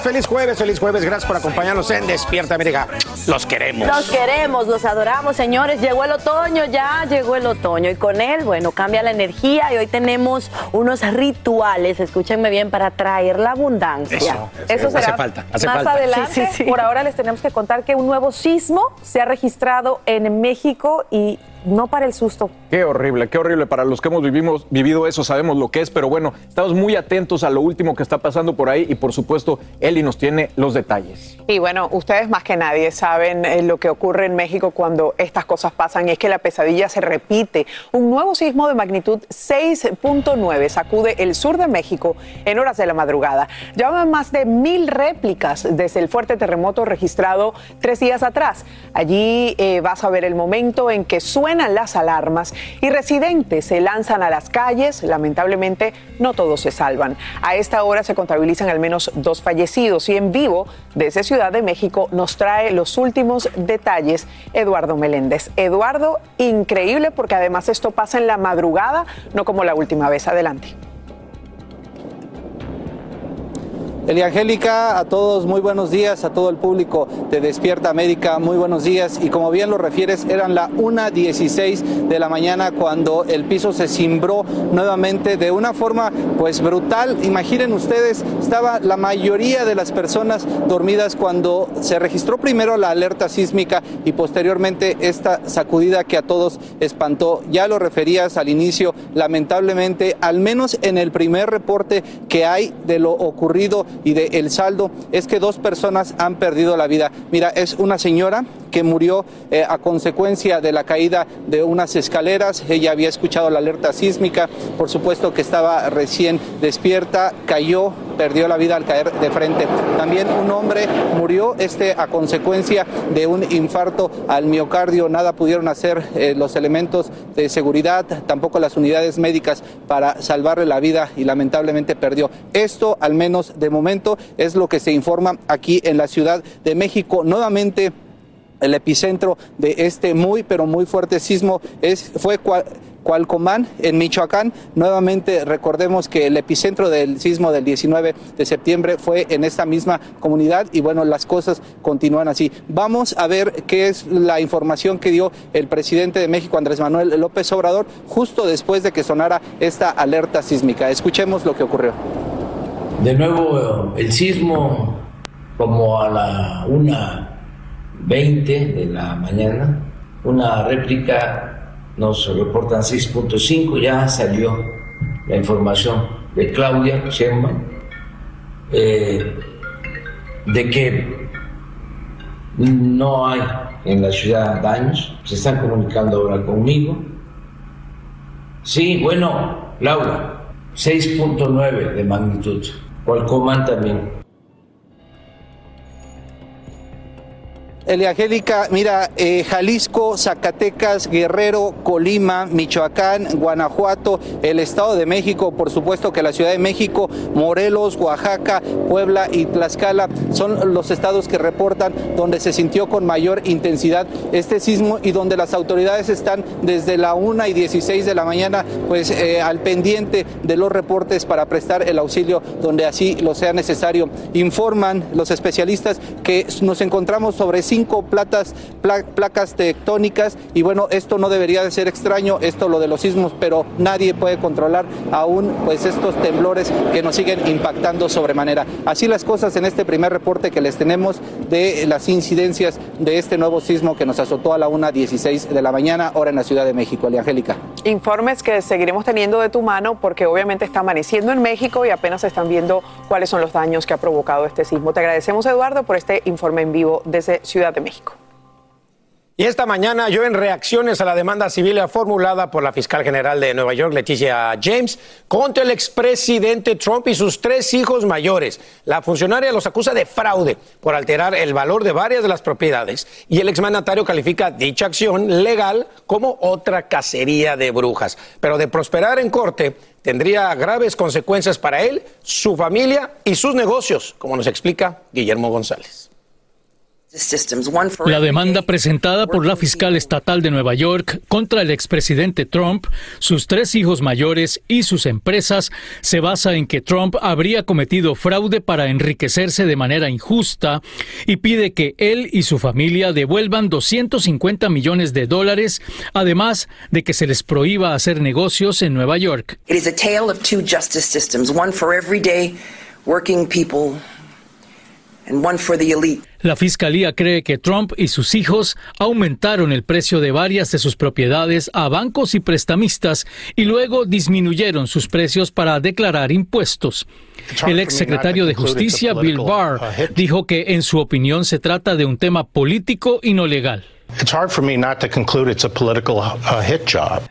Días, feliz jueves, feliz jueves. Gracias por acompañarnos en Despierta América. Los queremos. Los queremos, los adoramos, señores. Llegó el otoño, ya llegó el otoño. Y con él, bueno, cambia la energía y hoy tenemos unos rituales, escúchenme bien, para traer la abundancia. Eso, Eso hace será falta, hace más falta. adelante. Sí, sí, sí. Por ahora les tenemos que contar que un nuevo sismo se ha registrado en México y no para el susto. Qué horrible, qué horrible. Para los que hemos vivimos- vivido eso sabemos lo que es, pero bueno, estamos muy atentos a lo último que está pasando por ahí y por supuesto Eli nos tiene los detalles. Y bueno, ustedes más que nadie saben eh, lo que ocurre en México cuando estas cosas pasan y es que la pesadilla se repite. Un nuevo sismo de magnitud 6.9 sacude el sur de México en horas de la madrugada. Llevan más de mil réplicas desde el fuerte terremoto registrado tres días atrás. Allí eh, vas a ver el momento en que las alarmas y residentes se lanzan a las calles. Lamentablemente, no todos se salvan. A esta hora se contabilizan al menos dos fallecidos y en vivo desde Ciudad de México nos trae los últimos detalles Eduardo Meléndez. Eduardo, increíble porque además esto pasa en la madrugada, no como la última vez. Adelante. Eliangélica, a todos muy buenos días, a todo el público de Despierta América, muy buenos días. Y como bien lo refieres, eran la 1.16 de la mañana cuando el piso se cimbró nuevamente de una forma pues brutal. Imaginen ustedes, estaba la mayoría de las personas dormidas cuando se registró primero la alerta sísmica y posteriormente esta sacudida que a todos espantó. Ya lo referías al inicio, lamentablemente, al menos en el primer reporte que hay de lo ocurrido y de el saldo es que dos personas han perdido la vida. Mira, es una señora que murió eh, a consecuencia de la caída de unas escaleras. Ella había escuchado la alerta sísmica, por supuesto que estaba recién despierta, cayó, perdió la vida al caer de frente. También un hombre murió este a consecuencia de un infarto al miocardio. Nada pudieron hacer eh, los elementos de seguridad, tampoco las unidades médicas para salvarle la vida y lamentablemente perdió. Esto, al menos de momento, es lo que se informa aquí en la Ciudad de México. Nuevamente el epicentro de este muy pero muy fuerte sismo es fue Cua- Cualcomán en Michoacán. Nuevamente recordemos que el epicentro del sismo del 19 de septiembre fue en esta misma comunidad y bueno, las cosas continúan así. Vamos a ver qué es la información que dio el presidente de México Andrés Manuel López Obrador justo después de que sonara esta alerta sísmica. Escuchemos lo que ocurrió. De nuevo el sismo como a la 1.20 de la mañana, una réplica nos reportan 6.5, ya salió la información de Claudia Sheinbaum eh, de que No hay en la ciudad daños. Se están comunicando ahora conmigo. Sí, bueno, Laura, 6.9 de magnitud. Cualcomán también. Eliangélica, mira, eh, Jalisco, Zacatecas, Guerrero, Colima, Michoacán, Guanajuato, el Estado de México, por supuesto que la Ciudad de México, Morelos, Oaxaca, Puebla y Tlaxcala son los estados que reportan donde se sintió con mayor intensidad este sismo y donde las autoridades están desde la 1 y 16 de la mañana pues eh, al pendiente de los reportes para prestar el auxilio donde así lo sea necesario. Informan los especialistas que nos encontramos sobre cinco placas tectónicas y bueno, esto no debería de ser extraño, esto lo de los sismos, pero nadie puede controlar aún pues estos temblores que nos siguen impactando sobremanera. Así las cosas en este primer reporte que les tenemos de las incidencias de este nuevo sismo que nos azotó a la 1.16 de la mañana, hora en la Ciudad de México. Angélica. Informes que seguiremos teniendo de tu mano porque obviamente está amaneciendo en México y apenas están viendo cuáles son los daños que ha provocado este sismo. Te agradecemos, Eduardo, por este informe en vivo desde Ciudad de México. Y esta mañana yo en reacciones a la demanda civil formulada por la fiscal general de Nueva York, Leticia James, contra el expresidente Trump y sus tres hijos mayores. La funcionaria los acusa de fraude por alterar el valor de varias de las propiedades y el exmandatario califica dicha acción legal como otra cacería de brujas. Pero de prosperar en corte tendría graves consecuencias para él, su familia y sus negocios, como nos explica Guillermo González. La demanda presentada por la fiscal estatal de Nueva York contra el expresidente Trump, sus tres hijos mayores y sus empresas se basa en que Trump habría cometido fraude para enriquecerse de manera injusta y pide que él y su familia devuelvan 250 millones de dólares, además de que se les prohíba hacer negocios en Nueva York. It is a tale of two justice systems, one for everyday working people la fiscalía cree que Trump y sus hijos aumentaron el precio de varias de sus propiedades a bancos y prestamistas y luego disminuyeron sus precios para declarar impuestos. El ex secretario de Justicia, Bill Barr, dijo que en su opinión se trata de un tema político y no legal.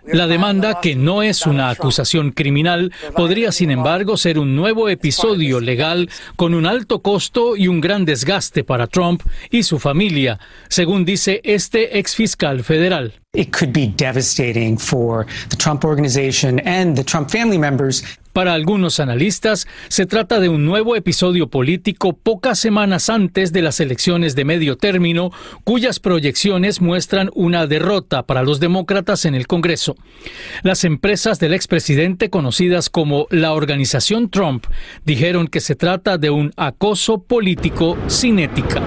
La demanda, que no es una acusación criminal, podría sin embargo ser un nuevo episodio legal con un alto costo y un gran desgaste para Trump y su familia, según dice este ex fiscal federal. It could be devastating for the Trump organization and the Trump family members. Para algunos analistas, se trata de un nuevo episodio político pocas semanas antes de las elecciones de medio término, cuyas proyecciones muestran una derrota para los demócratas en el Congreso. Las empresas del expresidente, conocidas como la Organización Trump, dijeron que se trata de un acoso político sin ética.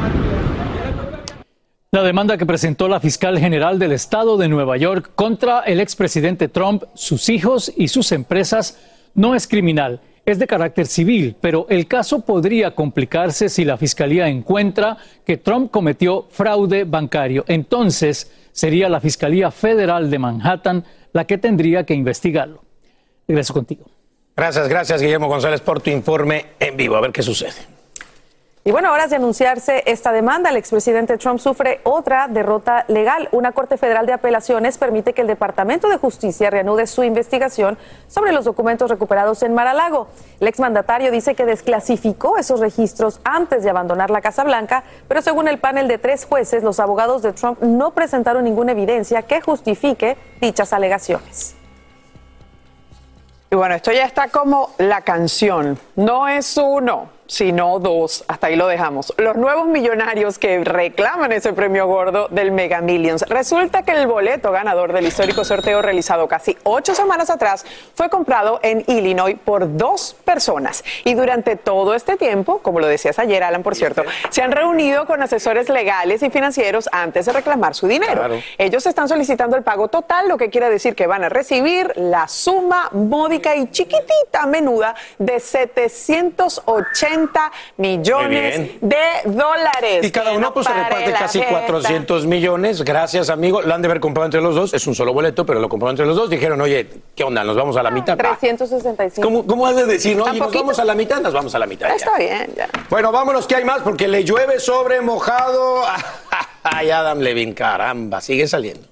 La demanda que presentó la fiscal general del estado de Nueva York contra el expresidente Trump, sus hijos y sus empresas no es criminal, es de carácter civil, pero el caso podría complicarse si la fiscalía encuentra que Trump cometió fraude bancario. Entonces sería la Fiscalía Federal de Manhattan la que tendría que investigarlo. Regreso contigo. Gracias, gracias Guillermo González por tu informe en vivo. A ver qué sucede. Y bueno, horas de anunciarse esta demanda, el expresidente Trump sufre otra derrota legal. Una Corte Federal de Apelaciones permite que el Departamento de Justicia reanude su investigación sobre los documentos recuperados en Mar-a-Lago. El exmandatario dice que desclasificó esos registros antes de abandonar la Casa Blanca, pero según el panel de tres jueces, los abogados de Trump no presentaron ninguna evidencia que justifique dichas alegaciones. Y bueno, esto ya está como la canción. No es uno sino dos. Hasta ahí lo dejamos. Los nuevos millonarios que reclaman ese premio gordo del Mega Millions. Resulta que el boleto ganador del histórico sorteo realizado casi ocho semanas atrás fue comprado en Illinois por dos personas. Y durante todo este tiempo, como lo decías ayer, Alan, por cierto, se han reunido con asesores legales y financieros antes de reclamar su dinero. Ellos están solicitando el pago total, lo que quiere decir que van a recibir la suma módica y chiquitita menuda de 780 60 millones de dólares. Y cada uno no pues se reparte casi jeta. 400 millones. Gracias, amigo. Lo han de haber comprado entre los dos. Es un solo boleto, pero lo compró entre los dos. Dijeron, oye, ¿qué onda? ¿Nos vamos a la mitad? Va. 365. ¿Cómo, ¿Cómo has de decir? No, ¿Tan Oye, nos vamos a la mitad, nos vamos a la mitad. ya. Está bien, ya. Bueno, vámonos, que hay más, porque le llueve sobre mojado. Ay, Adam Levin, caramba, sigue saliendo.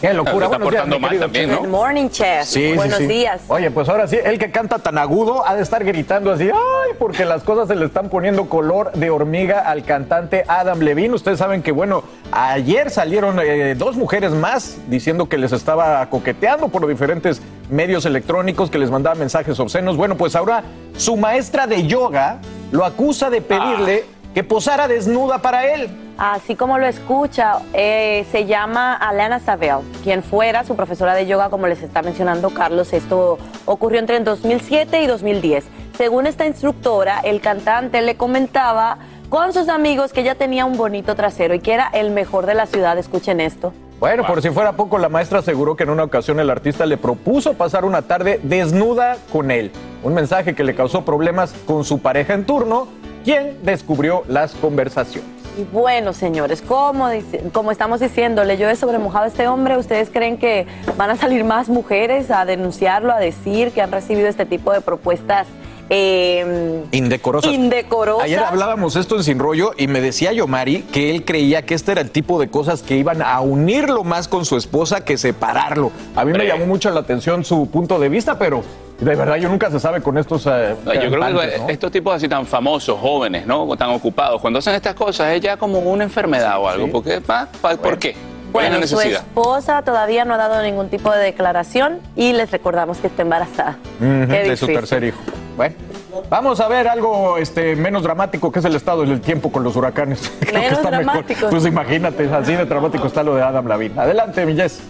Qué locura. Está días, portando mi mal también, Checo. Good morning, chef. Sí, sí, Buenos sí. días. Oye, pues ahora sí, el que canta tan agudo ha de estar gritando así, ay, porque las cosas se le están poniendo color de hormiga al cantante Adam Levine. Ustedes saben que, bueno, ayer salieron eh, dos mujeres más diciendo que les estaba coqueteando por los diferentes medios electrónicos, que les mandaba mensajes obscenos. Bueno, pues ahora su maestra de yoga lo acusa de pedirle que posara desnuda para él. Así como lo escucha, eh, se llama Alana Sabel, quien fuera su profesora de yoga, como les está mencionando Carlos. Esto ocurrió entre el 2007 y 2010. Según esta instructora, el cantante le comentaba con sus amigos que ella tenía un bonito trasero y que era el mejor de la ciudad. Escuchen esto. Bueno, por si fuera poco, la maestra aseguró que en una ocasión el artista le propuso pasar una tarde desnuda con él. Un mensaje que le causó problemas con su pareja en turno, quien descubrió las conversaciones. Y bueno, señores, como, dice- como estamos diciendo, le llueve sobre mojado a este hombre. ¿Ustedes creen que van a salir más mujeres a denunciarlo, a decir que han recibido este tipo de propuestas eh, Indecorosas. indecorosas? Ayer hablábamos esto en Sin Rollo y me decía Yomari que él creía que este era el tipo de cosas que iban a unirlo más con su esposa que separarlo. A mí me llamó mucho la atención su punto de vista, pero de verdad yo nunca se sabe con estos. eh, No, yo creo que estos tipos así tan famosos, jóvenes, ¿no? Tan ocupados, cuando hacen estas cosas es ya como una enfermedad o algo. Porque, pa- pa- ¿Por qué? ¿Cuál es la Bueno, su necesidad? esposa todavía no ha dado ningún tipo de declaración y les recordamos que está embarazada. De su tercer hijo. Bueno, vamos a ver algo este, menos dramático que es el estado del tiempo con los huracanes. Creo que Menos está mejor. dramático. Pues imagínate, así de dramático está lo de Adam Lavin. Adelante, mi Jess.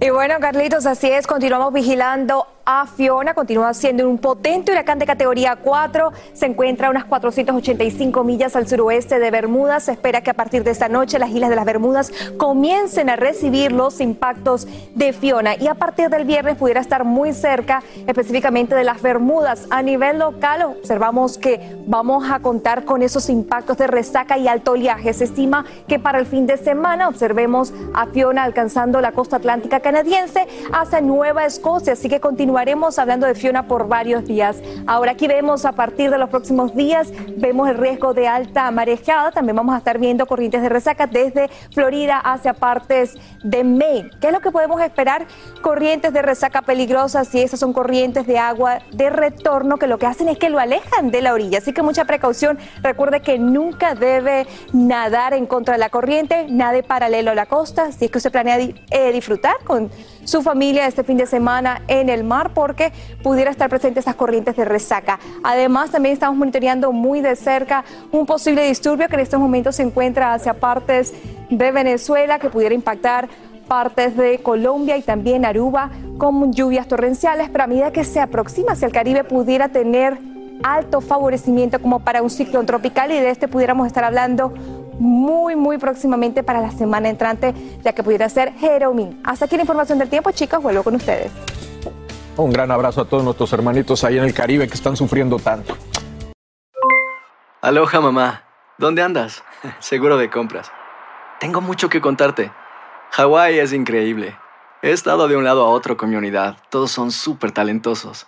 Y bueno, Carlitos, así es, continuamos vigilando a Fiona, continúa siendo un potente huracán de categoría 4, se encuentra a unas 485 millas al suroeste de Bermudas, se espera que a partir de esta noche las islas de las Bermudas comiencen a recibir los impactos de Fiona y a partir del viernes pudiera estar muy cerca específicamente de las Bermudas. A nivel local observamos que vamos a contar con esos impactos de resaca y alto oleaje. Se estima que para el fin de semana observemos a Fiona alcanzando la costa atlántica canadiense hacia Nueva Escocia, así que continuaremos hablando de Fiona por varios días. Ahora aquí vemos a partir de los próximos días, vemos el riesgo de alta marejada, también vamos a estar viendo corrientes de resaca desde Florida hacia partes de Maine. ¿Qué es lo que podemos esperar? Corrientes de resaca peligrosas y esas son corrientes de agua de retorno que lo que hacen es que lo alejan de la orilla, así que mucha precaución. Recuerde que nunca debe nadar en contra de la corriente, nade paralelo a la costa, si es que usted planea eh, disfrutar con su familia este fin de semana en el mar porque pudiera estar presente estas corrientes de resaca. Además, también estamos monitoreando muy de cerca un posible disturbio que en estos momentos se encuentra hacia partes de Venezuela que pudiera impactar partes de Colombia y también Aruba con lluvias torrenciales, pero a medida que se aproxima hacia el Caribe pudiera tener alto favorecimiento como para un ciclón tropical y de este pudiéramos estar hablando muy, muy próximamente para la semana entrante, ya que pudiera ser Jeromín. Hasta aquí la información del tiempo, chicos, vuelvo con ustedes. Un gran abrazo a todos nuestros hermanitos ahí en el Caribe que están sufriendo tanto. Aloha mamá, ¿dónde andas? Seguro de compras. Tengo mucho que contarte. Hawái es increíble. He estado de un lado a otro con mi unidad. Todos son súper talentosos.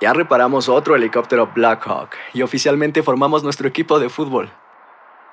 Ya reparamos otro helicóptero Blackhawk y oficialmente formamos nuestro equipo de fútbol.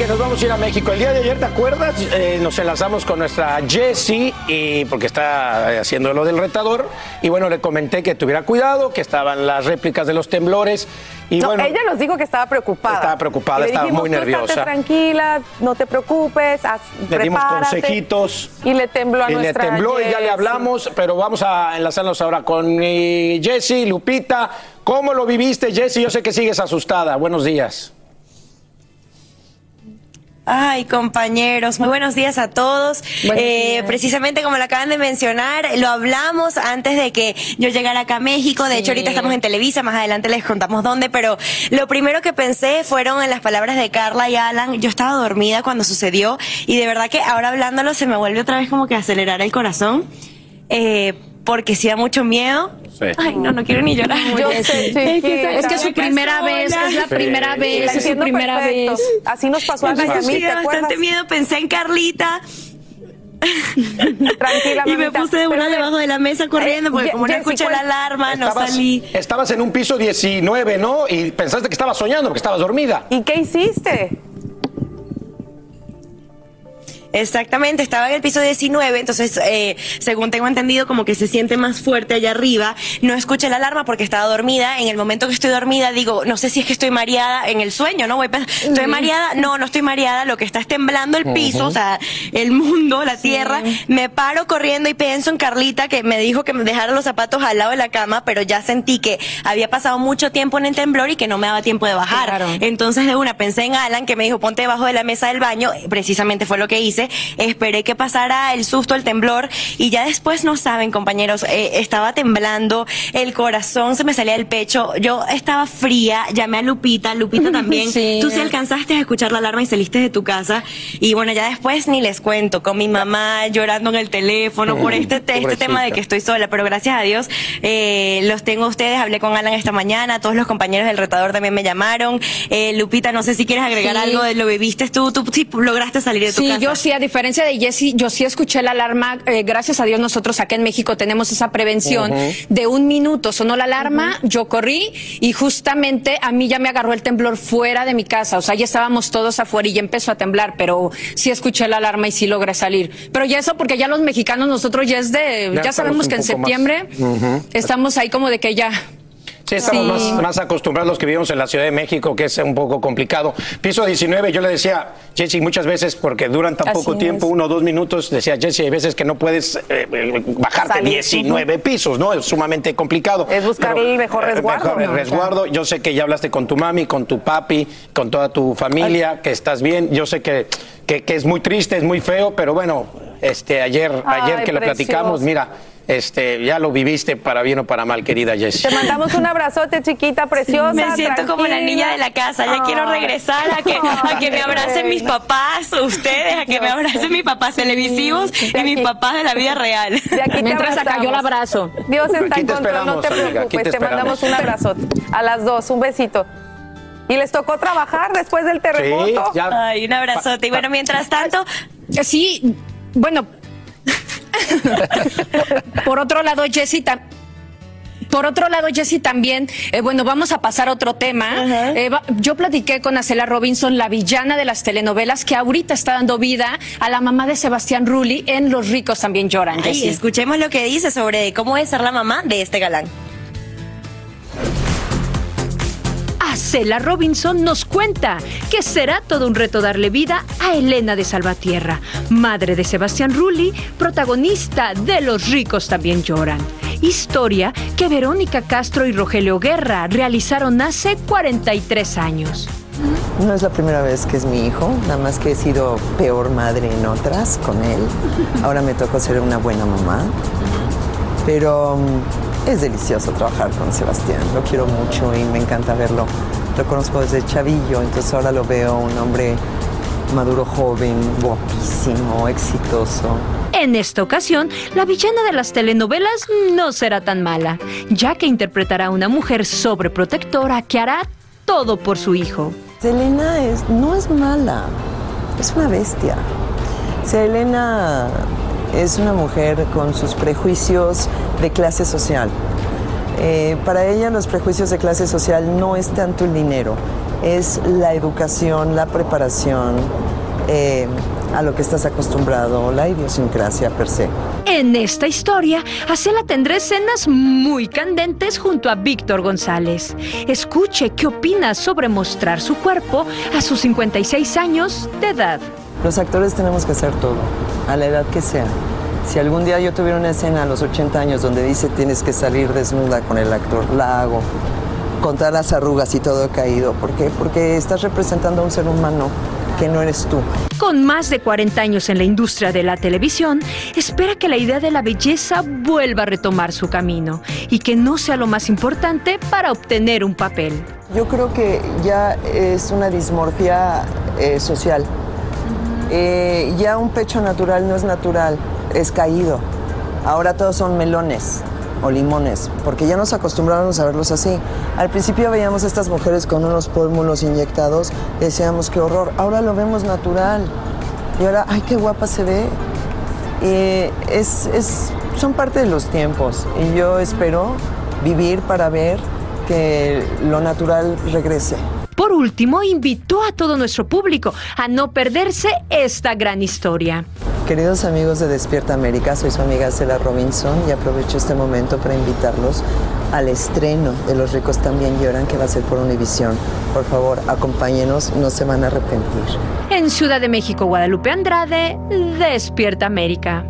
Que nos vamos a ir a México. El día de ayer, ¿te acuerdas? Eh, nos enlazamos con nuestra Jessie, y porque está eh, haciendo lo del retador. Y bueno, le comenté que tuviera cuidado, que estaban las réplicas de los temblores. Y no, bueno, ella nos dijo que estaba preocupada. Estaba preocupada, estaba muy "Tú estate nerviosa". tranquila, no te preocupes, haz, le dimos prepárate". consejitos. Y le tembló a Y le tembló y ya le hablamos, pero vamos a enlazarnos ahora con Jessie, Lupita. ¿Cómo lo viviste, Jessie? Yo sé que sigues asustada. Buenos días. Ay, compañeros, muy buenos días a todos. Eh, precisamente como lo acaban de mencionar, lo hablamos antes de que yo llegara acá a México. De hecho, ahorita estamos en Televisa, más adelante les contamos dónde, pero lo primero que pensé fueron en las palabras de Carla y Alan. Yo estaba dormida cuando sucedió y de verdad que ahora hablándolo se me vuelve otra vez como que acelerar el corazón. Eh, porque sí da mucho miedo. Ay, no, no quiero ni llorar. Yo sé. Es que es su primera vez, es la primera vez, es su primera perfecto. vez. Así nos pasó a mí, Sí, ¿te da acuerdas? bastante miedo. Pensé en Carlita. Tranquila, Y me puse de una Pero, debajo de la mesa corriendo porque Eh, como no escuché la alarma, no salí. Estabas en un piso 19, ¿no? Y pensaste que estabas soñando porque estabas dormida. ¿Y qué hiciste? Exactamente, estaba en el piso 19, entonces, eh, según tengo entendido, como que se siente más fuerte allá arriba. No escuché la alarma porque estaba dormida. En el momento que estoy dormida, digo, no sé si es que estoy mareada en el sueño, ¿no? Voy ¿Estoy mareada? No, no estoy mareada. Lo que está es temblando el piso, o sea, el mundo, la tierra. Me paro corriendo y pienso en Carlita, que me dijo que me dejara los zapatos al lado de la cama, pero ya sentí que había pasado mucho tiempo en el temblor y que no me daba tiempo de bajar. Entonces, de una, pensé en Alan, que me dijo, ponte debajo de la mesa del baño. Precisamente fue lo que hice. Esperé que pasara el susto, el temblor, y ya después no saben, compañeros, eh, estaba temblando, el corazón se me salía del pecho, yo estaba fría, llamé a Lupita, Lupita también. Sí. Tú sí alcanzaste a escuchar la alarma y saliste de tu casa, y bueno, ya después ni les cuento, con mi mamá llorando en el teléfono por este, este Pobrecita. tema de que estoy sola, pero gracias a Dios eh, los tengo a ustedes, hablé con Alan esta mañana, todos los compañeros del retador también me llamaron. Eh, Lupita, no sé si quieres agregar Sí. algo de lo viviste tú, tú sí lograste salir de tu Sí, casa. yo sí, a diferencia de Jessy, yo sí escuché la alarma. eh, gracias a Dios, nosotros acá en México tenemos esa prevención de un minuto. Sonó la alarma, yo corrí y justamente a mí ya me agarró el temblor fuera de mi casa. O sea, ya estábamos todos afuera y ya empezó a temblar, pero sí escuché la alarma y sí logré salir. Pero ya eso porque ya los mexicanos, nosotros ya es de, ya, sabemos que en septiembre estamos ahí como de que ya. Sí, estamos Sí. Más, más acostumbrados los que vivimos en la Ciudad de México, que es un poco complicado. Piso 19, yo le decía, Jessy, muchas veces, porque duran tan Así poco es. tiempo, uno o dos minutos, decía Jessy, hay veces que no puedes eh, eh, bajarte Salir. 19 pisos, ¿no? Es sumamente complicado. Es buscar el mejor eh, resguardo, mejor ¿no? resguardo. Yo sé que ya hablaste con tu mami, con tu papi, con toda tu familia, que estás bien. Yo sé que, que, que es muy triste, es muy feo, pero bueno, este, ayer, Ay, ayer que lo platicamos, mira, este, ya lo viviste para bien o para mal, querida Jessy. Te mandamos un abrazote, chiquita, preciosa. Me siento como la niña de la casa. Ya quiero regresar a que, a que me abracen mis papás, ustedes, a que me abracen mis papás televisivos y mis papás de la vida real. De aquí te Mientras acá yo la abrazamos. abrazo. Dios está en control, no te amiga, preocupes. te Te, mandamos un abrazote. A las dos, un besito. Y les tocó trabajar después del terremoto. Ay, un abrazote. Y bueno, mientras tanto, Sí, bueno. Por otro lado, Jessy, tam- por otro lado, Jessy, también, eh, bueno, vamos a pasar a otro tema. Eh, va- yo platiqué con Acela Robinson, la villana de las telenovelas, que ahorita está dando vida a la mamá de Sebastián Rulli en Los ricos también lloran. ay, escuchemos lo que dice sobre cómo es ser la mamá de este galán. Acela Robinson nos cuenta que será todo un reto darle vida a Elena de Salvatierra, madre de Sebastián Rulli, protagonista de Los ricos también lloran. Historia que Verónica Castro y Rogelio Guerra realizaron hace 43 años. No es la primera vez que es mi hijo, nada más que he sido peor madre en otras con él. Ahora me tocó ser una buena mamá. Pero mm, es delicioso trabajar con Sebastián, lo quiero mucho y me encanta verlo lo conozco desde chavillo, entonces ahora lo veo un hombre maduro, joven, guapísimo, exitoso. En esta ocasión, la villana de las telenovelas no será tan mala, ya que interpretará a una mujer sobreprotectora que hará todo por su hijo. Selena es, no es mala, es una bestia. Selena es una mujer con sus prejuicios de clase social. Eh, para ella los prejuicios de clase social no es tanto el dinero, es la educación, la preparación eh, a lo que estás acostumbrado, la idiosincrasia per se. En esta historia, Acela tendrá escenas muy candentes junto a Víctor González. Escuche qué opina sobre mostrar su cuerpo a sus 56 años de edad. Los actores tenemos que hacer todo, a la edad que sea. Si algún día yo tuviera una escena a los 80 años donde dice tienes que salir desnuda con el actor, la hago. Contar las arrugas y todo caído. ¿Por qué? Porque estás representando a un ser humano que no eres tú. Con más de 40 años en la industria de la televisión, espera que la idea de la belleza vuelva a retomar su camino y que no sea lo más importante para obtener un papel. Yo creo que ya es una dismorfia eh, social. Eh, ya un pecho natural no es natural, es caído. Ahora todos son melones o limones, porque ya nos acostumbramos a verlos así. Al principio veíamos estas mujeres con unos pómulos inyectados decíamos qué horror. Ahora lo vemos natural. Y ahora, ay, qué guapa se ve. Es, es, son parte de los tiempos. Y yo espero vivir para ver que lo natural regrese. Por último, invitó a todo nuestro público a no perderse esta gran historia. Queridos amigos de Despierta América, soy su amiga Cela Robinson y aprovecho este momento para invitarlos al estreno de Los ricos también lloran que va a ser por Univisión. Por favor, acompáñenos, no se van a arrepentir. En Ciudad de México, Guadalupe Andrade, Despierta América.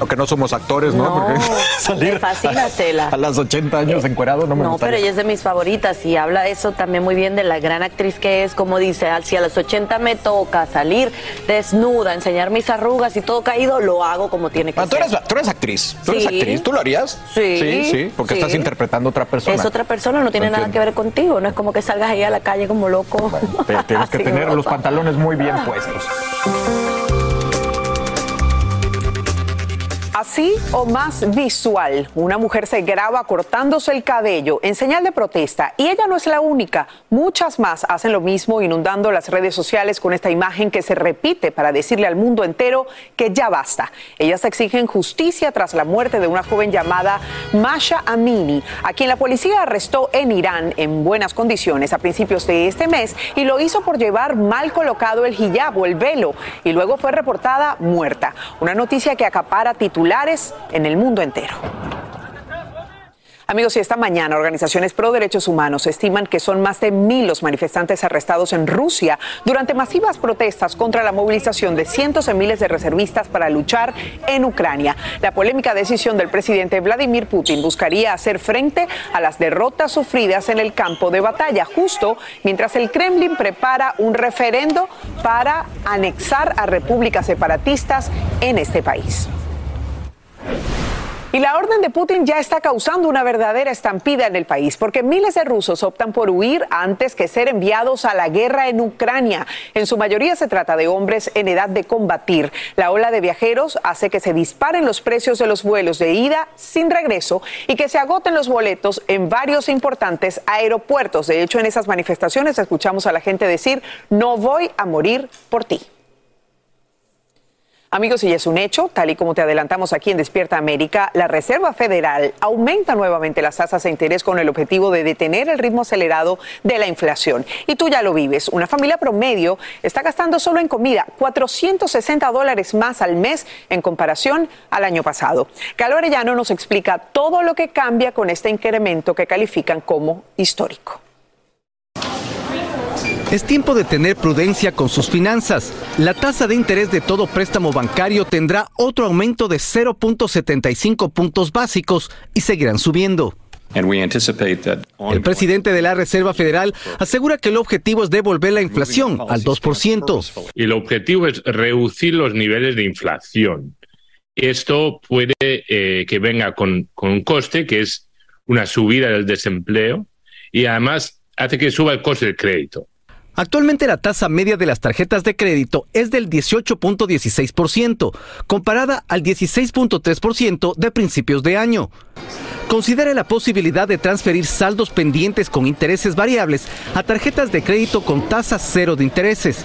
Aunque no somos actores, ¿no? No, Porque me salir fascina a, Cela. a las 80 años encuerado no me No, gustaría. pero ella es de mis favoritas y habla eso también muy bien de la gran actriz que es, como dice, "Al- si a los 80 me toca salir desnuda, enseñar mis arrugas y todo caído, lo hago como tiene que Ah, tú, ser. eres, tú eres actriz. Tú eres actriz. ¿Tú lo harías? Sí. Sí, sí, porque Sí. estás interpretando a otra persona. Es otra persona, no tiene Lo nada que ver contigo, no es como que salgas ahí a la calle como loco. Te- Tienes que tener los pantalones muy bien puestos. Así o más visual, una mujer se graba cortándose el cabello en señal de protesta y ella no es la única. Muchas más hacen lo mismo inundando las redes sociales con esta imagen que se repite para decirle al mundo entero que ya basta. Ellas exigen justicia tras la muerte de una joven llamada Masha Amini, a quien la policía arrestó en Irán en buenas condiciones a principios de este mes y lo hizo por llevar mal colocado el hijab o el velo y luego fue reportada muerta. Una noticia que acapara titulares en el mundo entero. Amigos, y esta mañana organizaciones pro derechos humanos estiman que son más de mil los manifestantes arrestados en Rusia durante masivas protestas contra la movilización de cientos de miles de reservistas para luchar en Ucrania. La polémica decisión del presidente Vladimir Putin buscaría hacer frente a las derrotas sufridas en el campo de batalla, justo mientras el Kremlin prepara un referendo para anexar a repúblicas separatistas en este país. Y la orden de Putin ya está causando una verdadera estampida en el país, porque miles de rusos optan por huir antes que ser enviados a la guerra en Ucrania. En su mayoría se trata de hombres en edad de combatir. La ola de viajeros hace que se disparen los precios de los vuelos de ida sin regreso y que se agoten los boletos en varios importantes aeropuertos. De hecho, en esas manifestaciones escuchamos a la gente decir, no voy a morir por ti. Amigos, y es un hecho, tal y como te adelantamos aquí en Despierta América, la Reserva Federal aumenta nuevamente las tasas de interés con el objetivo de detener el ritmo acelerado de la inflación. Y tú ya lo vives, una familia promedio está gastando solo en comida 460 dólares más al mes en comparación al año pasado. Calo Arellano nos explica todo lo que cambia con este incremento que califican como histórico. Es tiempo de tener prudencia con sus finanzas. La tasa de interés de todo préstamo bancario tendrá otro aumento de 0.75 puntos básicos y seguirán subiendo. El presidente de la Reserva Federal asegura que el objetivo es devolver la inflación al 2%. Y el objetivo es reducir los niveles de inflación. Esto puede eh, que venga con, con un coste que es una subida del desempleo y además hace que suba el coste del crédito. Actualmente la tasa media de las tarjetas de crédito es del 18.16%, comparada al 16.3% de principios de año. Considere la posibilidad de transferir saldos pendientes con intereses variables a tarjetas de crédito con tasa cero de intereses.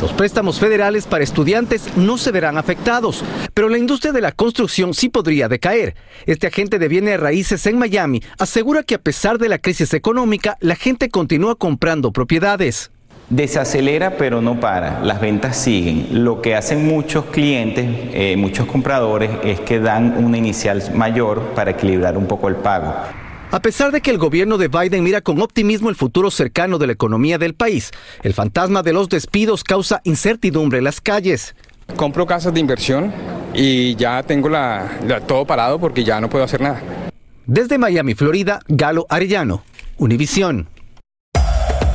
Los préstamos federales para estudiantes no se verán afectados, pero la industria de la construcción sí podría decaer. Este agente de bienes raíces en Miami asegura que a pesar de la crisis económica, la gente continúa comprando propiedades. Desacelera pero no para, las ventas siguen. Lo que hacen muchos clientes, eh, muchos compradores, es que dan una inicial mayor para equilibrar un poco el pago. A pesar de que el gobierno de Biden mira con optimismo el futuro cercano de la economía del país, el fantasma de los despidos causa incertidumbre en las calles. Compro casas de inversión y ya tengo todo parado porque ya no puedo hacer nada. Desde Miami, Florida, Galo Arellano, Univisión.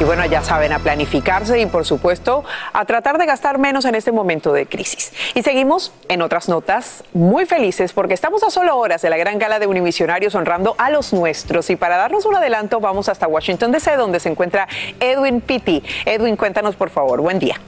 Y bueno, ya saben, a planificarse y por supuesto a tratar de gastar menos en este momento de crisis. Y seguimos en otras notas muy felices porque estamos a solo horas de la gran gala de Univisionarios honrando a los nuestros. Y para darnos un adelanto vamos hasta Washington DC donde se encuentra Edwin Pitti. Edwin, cuéntanos por favor. Buen día.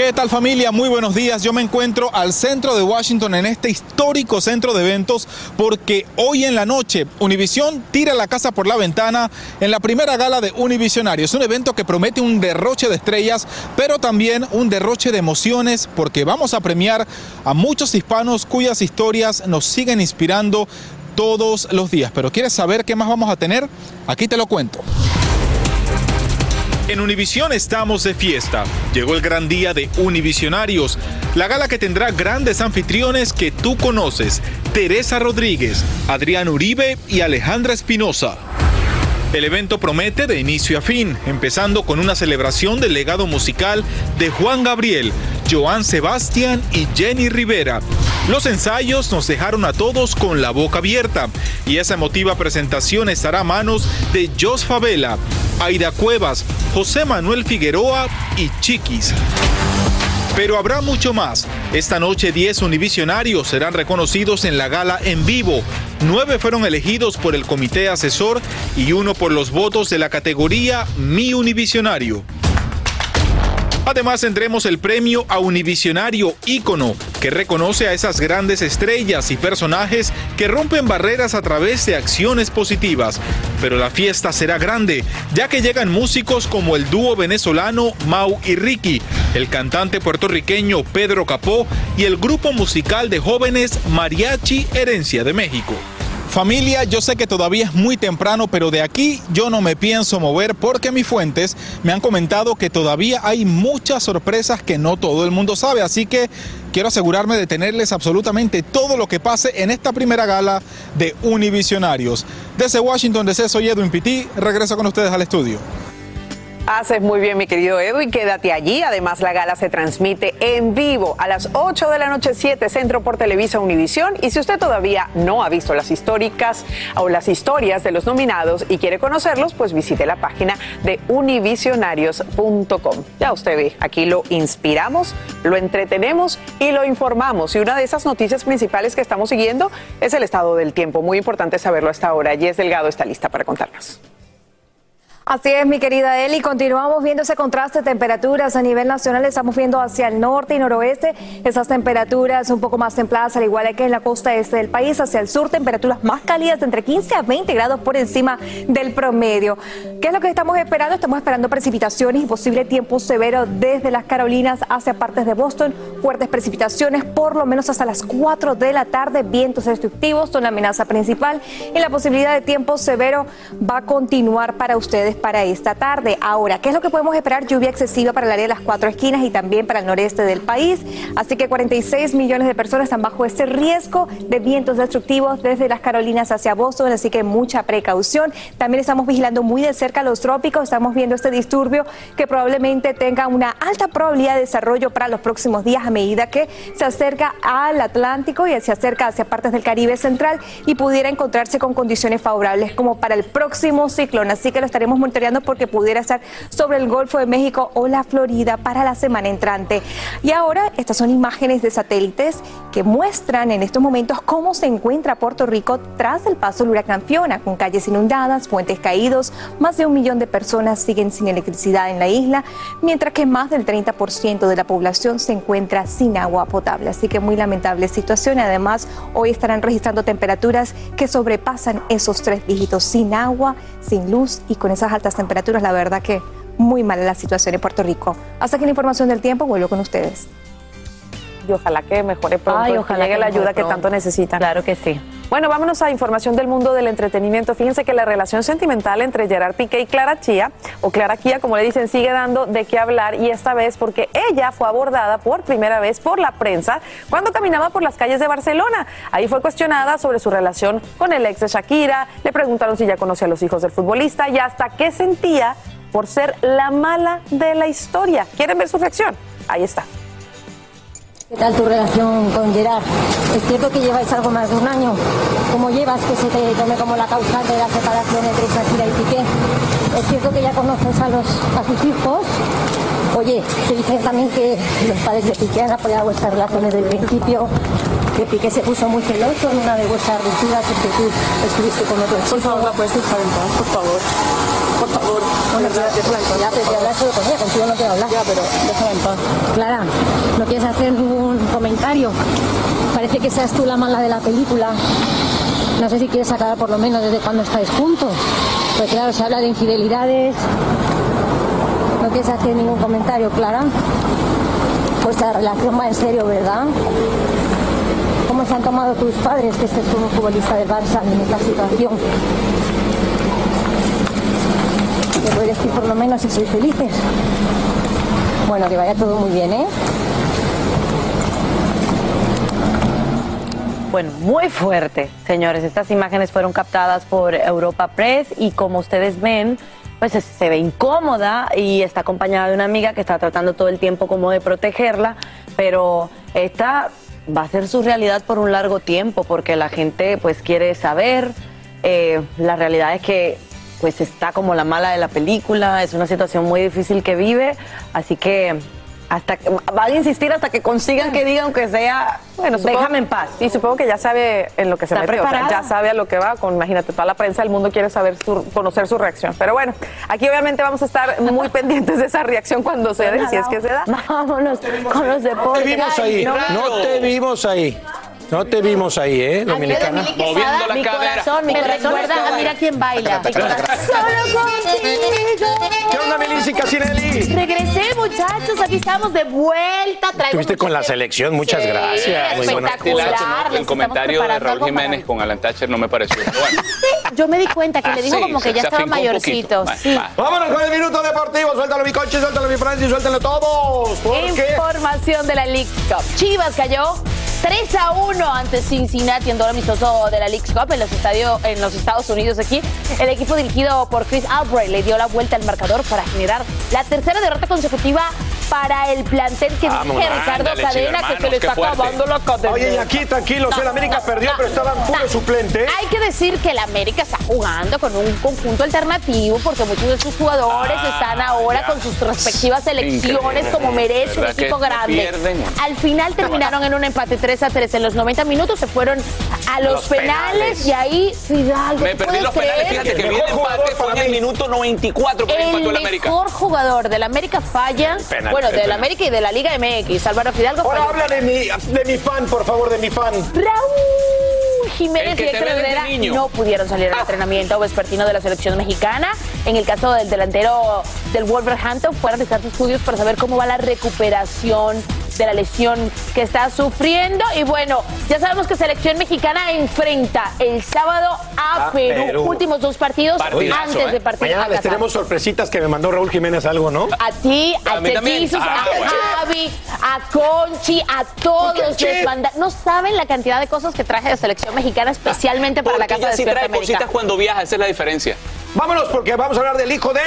¿Qué tal familia? Muy buenos días. Yo me encuentro al centro de Washington en este histórico centro de eventos porque hoy en la noche Univision tira la casa por la ventana en la primera gala de Univisionario. Es un evento que promete un derroche de estrellas, pero también un derroche de emociones porque vamos a premiar a muchos hispanos cuyas historias nos siguen inspirando todos los días. Pero ¿quieres saber qué más vamos a tener? Aquí te lo cuento. En Univisión estamos de fiesta. Llegó el gran día de Univisionarios, la gala que tendrá grandes anfitriones que tú conoces, Teresa Rodríguez, Adrián Uribe y Alejandra Espinosa. El evento promete de inicio a fin, empezando con una celebración del legado musical de Juan Gabriel, Joan Sebastián y Jenny Rivera. Los ensayos nos dejaron a todos con la boca abierta y esa emotiva presentación estará a manos de Jos Favela, Aida Cuevas, José Manuel Figueroa y Chiquis. Pero habrá mucho más. Esta noche 10 univisionarios serán reconocidos en la gala en vivo. Nueve fueron elegidos por el comité asesor y uno por los votos de la categoría Mi Univisionario. Además tendremos el premio a Univisionario Ícono, que reconoce a esas grandes estrellas y personajes que rompen barreras a través de acciones positivas. Pero la fiesta será grande, ya que llegan músicos como el dúo venezolano Mau y Ricky, el cantante puertorriqueño Pedro Capó y el grupo musical de jóvenes Mariachi Herencia de México. Familia, yo sé que todavía es muy temprano, pero de aquí yo no me pienso mover porque mis fuentes me han comentado que todavía hay muchas sorpresas que no todo el mundo sabe, así que quiero asegurarme de tenerles absolutamente todo lo que pase en esta primera gala de Univisionarios. Desde Washington DC soy Edwin Pitti, regreso con ustedes al estudio. Haces muy bien, mi querido Edwin. Quédate allí. Además, la gala se transmite en vivo a las 8 de la noche, 7 Centro por Televisa Univisión. Y si usted todavía no ha visto las históricas o las historias de los nominados y quiere conocerlos, pues visite la página de univisionarios.com. Ya usted ve, aquí lo inspiramos, lo entretenemos y lo informamos. Y una de esas noticias principales que estamos siguiendo es el estado del tiempo. Muy importante saberlo hasta ahora. Jess Delgado está lista para contarnos. Así es, mi querida Eli. Continuamos viendo ese contraste de temperaturas a nivel nacional. Estamos viendo hacia el norte y noroeste esas temperaturas un poco más templadas, al igual que en la costa este del país. Hacia el sur, temperaturas más cálidas de entre 15 a 20 grados por encima del promedio. ¿Qué es lo que estamos esperando? Estamos esperando precipitaciones y posible tiempo severo desde las Carolinas hacia partes de Boston. Fuertes precipitaciones, por lo menos hasta las 4 de la tarde. Vientos destructivos son la amenaza principal y la posibilidad de tiempo severo va a continuar para ustedes para esta tarde. Ahora, ¿qué es lo que podemos esperar? Lluvia excesiva para el área de las cuatro esquinas y también para el noreste del país. Así que 46 millones de personas están bajo ese riesgo de vientos destructivos desde las Carolinas hacia Boston, así que mucha precaución. También estamos vigilando muy de cerca los trópicos, estamos viendo este disturbio que probablemente tenga una alta probabilidad de desarrollo para los próximos días a medida que se acerca al Atlántico y se acerca hacia partes del Caribe central y pudiera encontrarse con condiciones favorables como para el próximo ciclón. Así que lo estaremos monitoreando porque pudiera estar sobre el Golfo de México o la Florida para la semana entrante. Y ahora estas son imágenes de satélites que muestran en estos momentos cómo se encuentra Puerto Rico tras el paso del huracán Fiona, con calles inundadas, puentes caídos, más de un millón de personas siguen sin electricidad en la isla, mientras que más del 30% de la población se encuentra sin agua potable. Así que muy lamentable situación. Además, hoy estarán registrando temperaturas que sobrepasan esos tres dígitos, sin agua, sin luz y con esas temperaturas, la verdad que muy mala la situación en Puerto Rico. Hasta que la información del tiempo vuelvo con ustedes. Y ojalá que mejore pronto, Ay, que ojalá llegue que la ayuda que tanto necesitan. Claro que sí. Bueno, vámonos a información del mundo del entretenimiento. Fíjense que la relación sentimental entre Gerard Piqué y Clara Chía, o Clara Kia, como le dicen, sigue dando de qué hablar y esta vez porque ella fue abordada por primera vez por la prensa cuando caminaba por las calles de Barcelona. Ahí fue cuestionada sobre su relación con el ex de Shakira, le preguntaron si ya conocía a los hijos del futbolista y hasta qué sentía por ser la mala de la historia. ¿Quieren ver su reacción? Ahí está. ¿Qué tal tu relación con Gerard? Es cierto que lleváis algo más de un año. ¿Cómo llevas que se te tome como la causante de la separación entre Shakira y Piqué? Es cierto que ya conoces a, los, a sus hijos. Oye, se dice también que los padres de Piqué han apoyado vuestras relaciones desde el principio, que Piqué se puso muy celoso en una de vuestras rupturas porque tú estuviste con otro. Por favor, puedes dejar en paz, por favor. Por favor. Bueno, ya, ya, hablas solo con ella, contigo no quiero hablar. Ya, pero déjala en paz. Clara, ¿no quieres hacer ningún comentario? Parece que seas tú la mala de la película. No sé si quieres aclarar por lo menos desde cuándo estáis juntos. Pues claro, se habla de infidelidades. ¿No quieres hacer ningún comentario, Clara? Pues la relación va en serio, ¿verdad? ¿Cómo se han tomado tus padres que estés un futbolista del Barça en esta situación? ¿Te puedes decir por lo menos si sois felices? Bueno, que vaya todo muy bien, ¿eh? Bueno, muy fuerte, señores. Estas imágenes fueron captadas por Europa Press y como ustedes ven, pues se- se ve incómoda y está acompañada de una amiga que está tratando todo el tiempo como de protegerla, pero esta va a ser su realidad por un largo tiempo porque la gente pues quiere saber. Eh, la realidad es que pues está como la mala de la película, es una situación muy difícil que vive, así que hasta que, van a insistir hasta que consigan que digan que sea, bueno, supongo- déjame en paz. Y supongo que ya sabe en lo que se Está metió. o sea, ya sabe a lo que va. Con, imagínate, toda la prensa del mundo quiere saber su- conocer su reacción. Pero bueno, aquí obviamente vamos a estar muy pendientes de esa reacción cuando se dé, si es que se da. Vámonos con los No te deportes. vimos ahí, no te vimos ahí. No te vimos ahí, ¿eh, Dominicana? Moviendo la mi cadera. corazón, mi Me corazón recuerda está- a Mira quién baila. Solo contigo. ¿Qué onda, Melissa Casinelli? Regresé, muchachos. Aquí estamos de vuelta. Traigo Estuviste con la selección, muchas Sí, gracias. Muy bueno. espectacular. El comentario de Raúl Jiménez con Alan Thatcher no me pareció. Bueno, Yo me di cuenta que le Ah, dijo sí, como que se- ya se estaba mayorcito. Sí. Va, Vámonos con el minuto deportivo. Suéltalo mi coche, suéltalo mi Francis, suéltalo todos. Información de la League Cup. Chivas cayó 3 a 1 ante Cincinnati en duelo amistoso de la League's Cup en los, en los Estados Unidos aquí. El equipo dirigido por Chris Albright le dio la vuelta al marcador para generar la tercera derrota consecutiva para el plantel que Vámonos, dirige Ricardo ándale, Cadena, que se le está fuerte. acabando la cadena. Oye, y aquí tranquilos, el América perdió, pero estaban puro suplente. Hay que decir que el América está jugando con un conjunto alternativo porque muchos de sus jugadores Ah, están ahora ya. con sus respectivas selecciones como merece un ¿Verdad que equipo no grande. pierden? Al final terminaron en un empate 3 a 3 en los 90 minutos, se fueron a los, Los penales, penales. y ahí Fidalgo. Me ¿tú perdí puedes los penales, creer? fíjate que el empate, fue en el minuto 94 que El el América. mejor jugador del América falla, Penal, bueno, el del. América y de la Liga MX, Álvaro Fidalgo. Ahora habla de mi, de mi fan, por favor, de mi fan. Raúl Jiménez y Héctor Herrera no pudieron salir al entrenamiento vespertino de la selección mexicana. En el caso del delantero del Wolverhampton, fue a realizar sus estudios para saber cómo va la recuperación de la lesión que está sufriendo. Y bueno, ya sabemos que selección mexicana enfrenta el sábado a A Perú. Perú. Últimos dos partidos antes ¿eh? de partir Mañana a les tenemos sorpresitas que me mandó Raúl Jiménez algo, ¿no? A ti, a, A Ah, a bueno. Javi, a Conchi, a todos ¿Por qué, les manda- No saben la cantidad de cosas que traje de selección mexicana especialmente para la casa de Despierta trae América. cositas cuando viaja, esa es la diferencia. Vámonos porque vamos a hablar del hijo de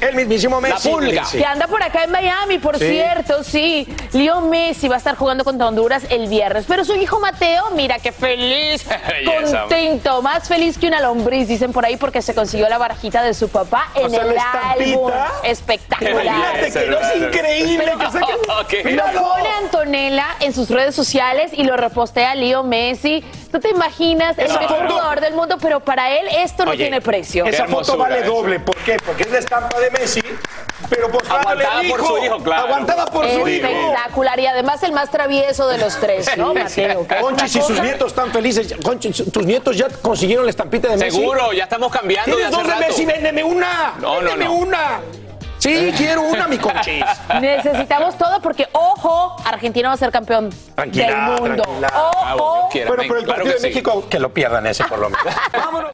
el mismísimo Messi. pulga. Messi. Que anda por acá en Miami, por Sí. cierto, sí. Leo Messi va a estar jugando contra Honduras el viernes. Pero su hijo Mateo, mira qué feliz, contento, más feliz que una lombriz, dicen por ahí, porque se consiguió la barajita de su papá en sea, el la álbum. Espectacular. Imagínate que no es increíble que se Ok. Lo pone Antonella en sus redes sociales y lo repostea Leo Messi. ¿Tú te imaginas? El mejor jugador del mundo, pero para él esto no Oye, tiene precio. Esa foto hermosura vale eso. doble. ¿Por qué? Porque es la estampa de Messi, pero Aguantada al por su hijo, claro. Aguantada por su hijo. Espectacular y además el más travieso de los tres, ¿no, Mateo? Que es Conchi, una si sus nietos están felices. Conchi, tus nietos ya consiguieron la estampita de Messi. Seguro, ya estamos cambiando Tienes dos de. Messi, véndeme una. No, no, no. una. Sí, quiero una, mi Conchis. Necesitamos todo porque, ojo, Argentina va a ser campeón Tranquila, del mundo. tranquila. Ojo. Bueno, pero el partido de sí. México, que lo pierdan ese por lo menos. Vámonos.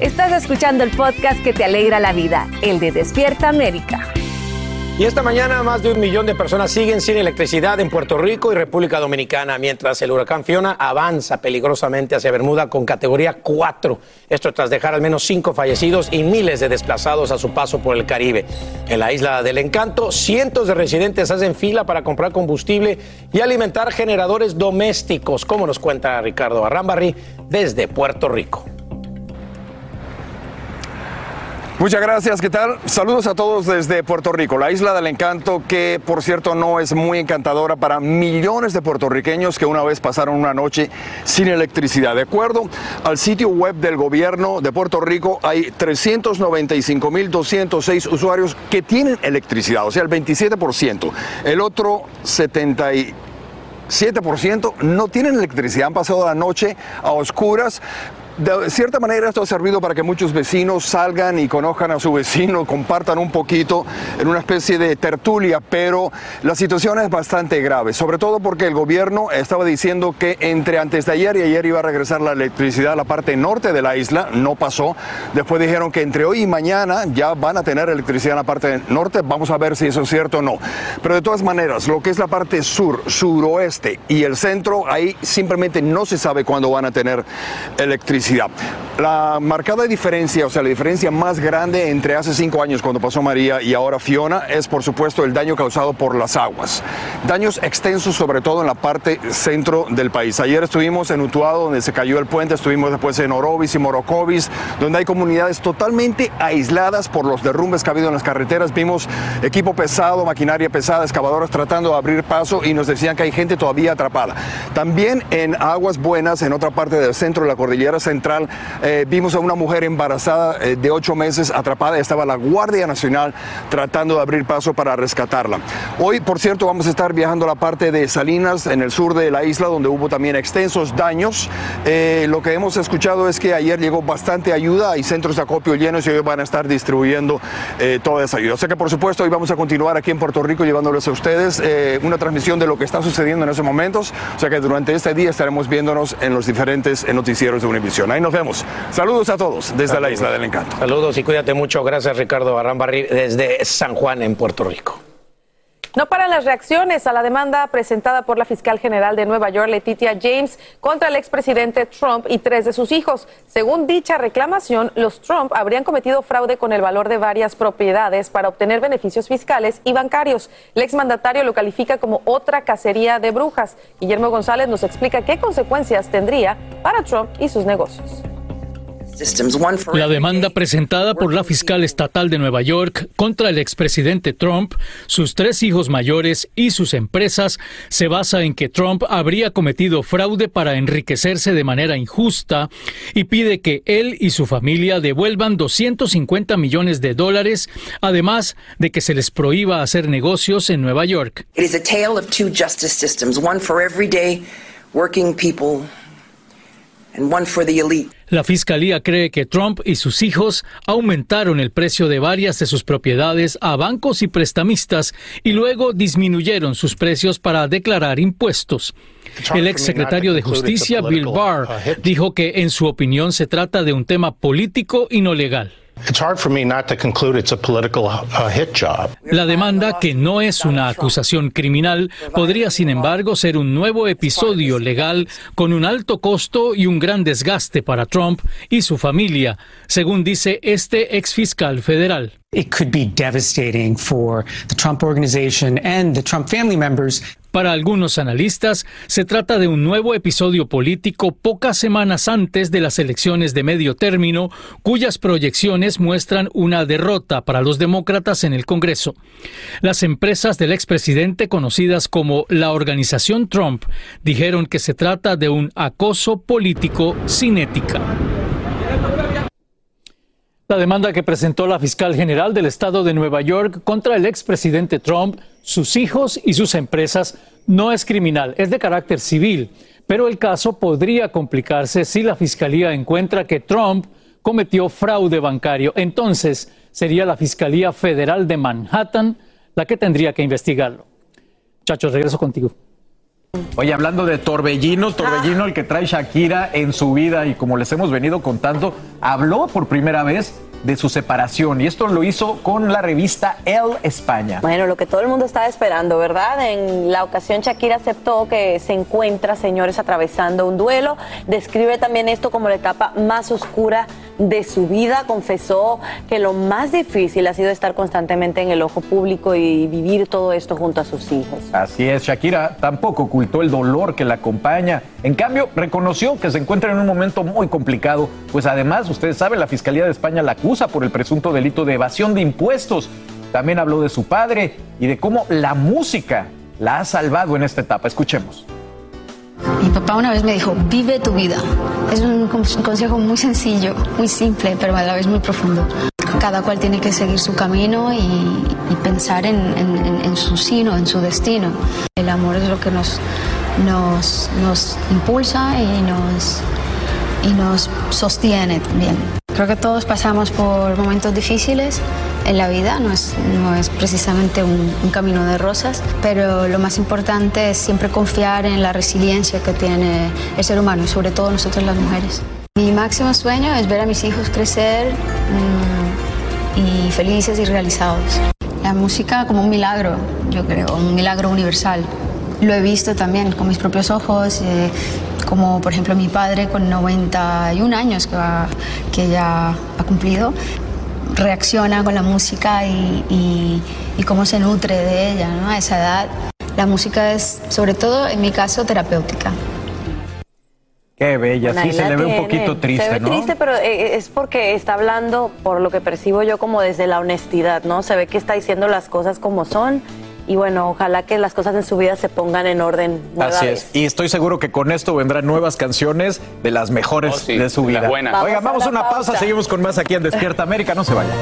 Estás escuchando el podcast que te alegra la vida, el de Despierta América. Y esta mañana más de un millón de personas siguen sin electricidad en Puerto Rico y República Dominicana, mientras el huracán Fiona avanza peligrosamente hacia Bermuda con categoría 4. Esto tras dejar al menos cinco fallecidos y miles de desplazados a su paso por el Caribe. En la isla del Encanto, cientos de residentes hacen fila para comprar combustible y alimentar generadores domésticos, como nos cuenta Ricardo Arrambarri desde Puerto Rico. Muchas gracias, ¿qué tal? Saludos a todos desde Puerto Rico, la isla del encanto que por cierto no es muy encantadora para millones de puertorriqueños que una vez pasaron una noche sin electricidad. De acuerdo al sitio web del gobierno de Puerto Rico hay 395.206 usuarios que tienen electricidad, o sea, el 27%. El otro 70 7% no tienen electricidad, han pasado la noche a oscuras de cierta manera esto ha servido para que muchos vecinos salgan y conozcan a su vecino, compartan un poquito en una especie de tertulia, pero la situación es bastante grave, sobre todo porque el gobierno estaba diciendo que entre antes de ayer y ayer iba a regresar la electricidad a la parte norte de la isla, no pasó. Después dijeron que entre hoy y mañana ya van a tener electricidad en la parte norte, vamos a ver si eso es cierto o no. Pero de todas maneras, lo que es la parte sur, suroeste y el centro, ahí simplemente no se sabe cuándo van a tener electricidad. La marcada diferencia, o sea, la diferencia más grande entre hace cinco años cuando pasó María y ahora Fiona es por supuesto el daño causado por las aguas. Daños extensos sobre todo en la parte centro del país. Ayer estuvimos en Utuado donde se cayó el puente, estuvimos después en Orovis y Morocovis, donde hay comunidades totalmente aisladas por los derrumbes que ha habido en las carreteras. Vimos equipo pesado, maquinaria pesada, excavadoras tratando de abrir paso y nos decían que hay gente todavía atrapada. También en Aguas Buenas, en otra parte del centro de la cordillera central, eh, vimos a una mujer embarazada eh, de ocho meses atrapada. Estaba la Guardia Nacional tratando de abrir paso para rescatarla. Hoy, por cierto, vamos a estar viajando a la parte de Salinas, en el sur de la isla, donde hubo también extensos daños. Eh, lo que hemos escuchado es que ayer llegó bastante ayuda, hay centros de acopio llenos y hoy van a estar distribuyendo toda esa ayuda. O sea que, por supuesto, hoy vamos a continuar aquí en Puerto Rico llevándoles a ustedes una transmisión de lo que está sucediendo en esos momentos. O sea que durante este día estaremos viéndonos en los diferentes noticieros de Univision. Ahí nos vemos. Saludos a todos desde la Isla del Encanto. Saludos y cuídate mucho. Gracias, Ricardo Barrambarri, desde San Juan, en Puerto Rico. No paran las reacciones a la demanda presentada por la fiscal general de Nueva York, Letitia James, contra el expresidente Trump y tres de sus hijos. Según dicha reclamación, los Trump habrían cometido fraude con el valor de varias propiedades para obtener beneficios fiscales y bancarios. El exmandatario lo califica como otra cacería de brujas. Guillermo González nos explica qué consecuencias tendría para Trump y sus negocios. La demanda presentada por la fiscal estatal de Nueva York contra el expresidente Trump, sus tres hijos mayores y sus empresas se basa en que Trump habría cometido fraude para enriquecerse de manera injusta y pide que él y su familia devuelvan 250 millones de dólares, además de que se les prohíba hacer negocios en Nueva York. It is a tale of two justice systems, one for everyday working people and one for the elite. La fiscalía cree que Trump y sus hijos aumentaron el precio de varias de sus propiedades a bancos y prestamistas y luego disminuyeron sus precios para declarar impuestos. El ex secretario de Justicia, Bill Barr, dijo que en su opinión se trata de un tema político y no legal. La demanda, que no es una acusación criminal, podría sin embargo ser un nuevo episodio legal con un alto costo y un gran desgaste para Trump y su familia, según dice este ex fiscal federal. It could be devastating for the Trump organization and the Trump family members. Para algunos analistas, se trata de un nuevo episodio político pocas semanas antes de las elecciones de medio término, cuyas proyecciones muestran una derrota para los demócratas en el Congreso. Las empresas del expresidente, conocidas como la Organización Trump, dijeron que se trata de un acoso político sin ética. La demanda que presentó la fiscal general del estado de Nueva York contra el expresidente Trump, sus hijos y sus empresas no es criminal, es de carácter civil, pero el caso podría complicarse si la fiscalía encuentra que Trump cometió fraude bancario. Entonces sería la Fiscalía Federal de Manhattan la que tendría que investigarlo. Chachos, regreso contigo. Oye, hablando de Torbellino, Torbellino, el que trae Shakira en su vida y como les hemos venido contando, habló por primera vez de su separación y esto lo hizo con la revista El España. Bueno, lo que todo el mundo estaba esperando, ¿verdad? En la ocasión Shakira aceptó que se encuentra, señores, atravesando un duelo. Describe también esto como la etapa más oscura de su vida. Confesó que lo más difícil ha sido estar constantemente en el ojo público y vivir todo esto junto a sus hijos. Así es, Shakira tampoco ocultó el dolor que la acompaña. En cambio, reconoció que se encuentra en un momento muy complicado, pues además, ustedes saben, la Fiscalía de España la acusa por el presunto delito de evasión de impuestos. También habló de su padre y de cómo la música la ha salvado en esta etapa. Escuchemos. Mi papá una vez me dijo, vive tu vida. Es un consejo muy sencillo, muy simple, pero a la vez muy profundo. Cada cual tiene que seguir su camino y, pensar en, en, su sino, en su destino. El amor es lo que nos, nos, nos impulsa y nos y nos sostiene también. Creo que todos pasamos por momentos difíciles en la vida, no es, no es precisamente un, un, camino de rosas, pero lo más importante es siempre confiar en la resiliencia que tiene el ser humano y sobre todo nosotros las mujeres. Mi máximo sueño es ver a mis hijos crecer mmm, y felices y realizados. La música como un milagro, yo creo, un milagro universal. Lo he visto también con mis propios ojos, eh, como por ejemplo mi padre con 91 años que, va, que ya ha cumplido, reacciona con la música y, y, y cómo se nutre de ella ¿no? a esa edad. La música es, sobre todo en mi caso, terapéutica. Qué bella, sí, se le ve un poquito triste, se ve ¿no? triste, pero eh, es porque está hablando, por lo que percibo yo, como desde la honestidad, ¿no? Se ve que está diciendo las cosas como son. Y bueno, ojalá que las cosas en su vida se pongan en orden. nueva Así vez. es. Y estoy seguro que con esto vendrán nuevas canciones de las mejores Oh, sí, de su vida. buenas. Vamos Oigan, a vamos a una una pausa. pausa. Seguimos con más aquí en Despierta América. No se vayan.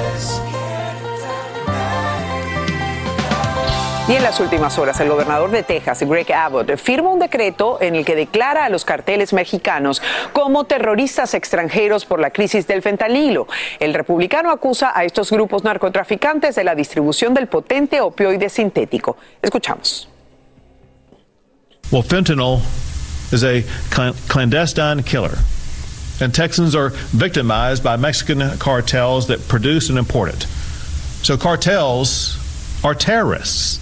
Y en las últimas horas, el gobernador de Texas, Greg Abbott, firma un decreto en el que declara a los carteles mexicanos como terroristas extranjeros por la crisis del fentanilo. El republicano acusa a estos grupos narcotraficantes de la distribución del potente opioide sintético. Escuchamos. Well, fentanyl is a cl- clandestine killer, and Texans are victimized by Mexican cartels that produce and import it. So, cartels are terrorists,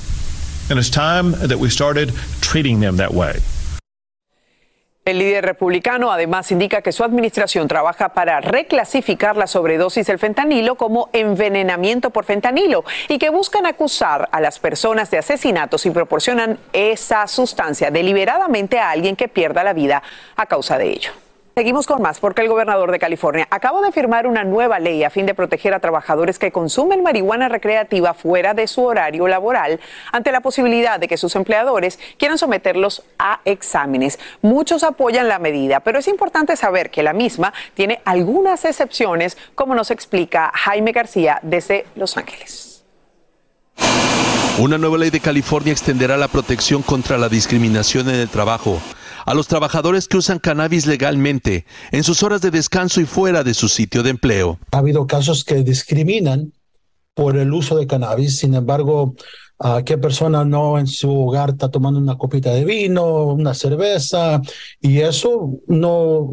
and it's time that we started treating them that way. El líder republicano además indica que su administración trabaja para reclasificar la sobredosis del fentanilo como envenenamiento por fentanilo y que buscan acusar a las personas de asesinatos y proporcionan esa sustancia deliberadamente a alguien que pierda la vida a causa de ello. Seguimos con más porque el gobernador de California acaba de firmar una nueva ley a fin de proteger a trabajadores que consumen marihuana recreativa fuera de su horario laboral ante la posibilidad de que sus empleadores quieran someterlos a exámenes. Muchos apoyan la medida, pero es importante saber que la misma tiene algunas excepciones, como nos explica Jaime García desde Los Ángeles. Una nueva ley de California extenderá la protección contra la discriminación en el trabajo a los trabajadores que usan cannabis legalmente en sus horas de descanso y fuera de su sitio de empleo. Ha habido casos que discriminan por el uso de cannabis, sin embargo, ¿a qué persona no en su hogar está tomando una copita de vino, una cerveza? Y eso no,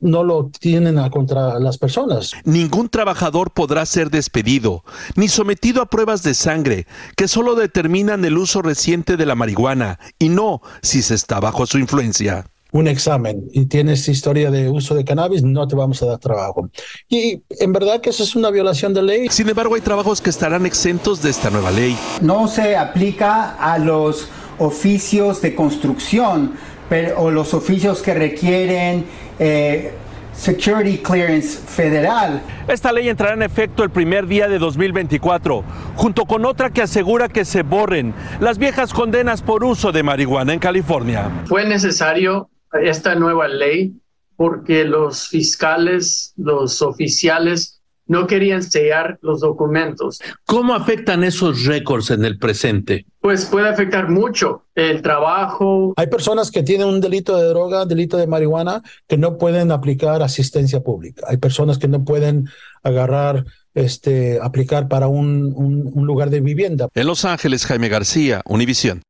no lo tienen a contra las personas. Ningún trabajador podrá ser despedido ni sometido a pruebas de sangre que solo determinan el uso reciente de la marihuana y no si se está bajo su influencia. Un examen y tienes historia de uso de cannabis, no te vamos a dar trabajo. Y en verdad que eso es una violación de ley. Sin embargo, hay trabajos que estarán exentos de esta nueva ley. No se aplica a los oficios de construcción pero- o los oficios que requieren eh, security clearance federal. Esta ley entrará en efecto el primer día de 2024, junto con otra que asegura que se borren las viejas condenas por uso de marihuana en California. Fue necesario esta nueva ley porque los fiscales, los oficiales, no querían sellar los documentos. ¿Cómo afectan esos récords en el presente? Pues puede afectar mucho el trabajo. Hay personas que tienen un delito de droga, delito de marihuana, que no pueden aplicar asistencia pública. Hay personas que no pueden agarrar, este, aplicar para un, un- un lugar de vivienda. En Los Ángeles, Jaime García, Univisión.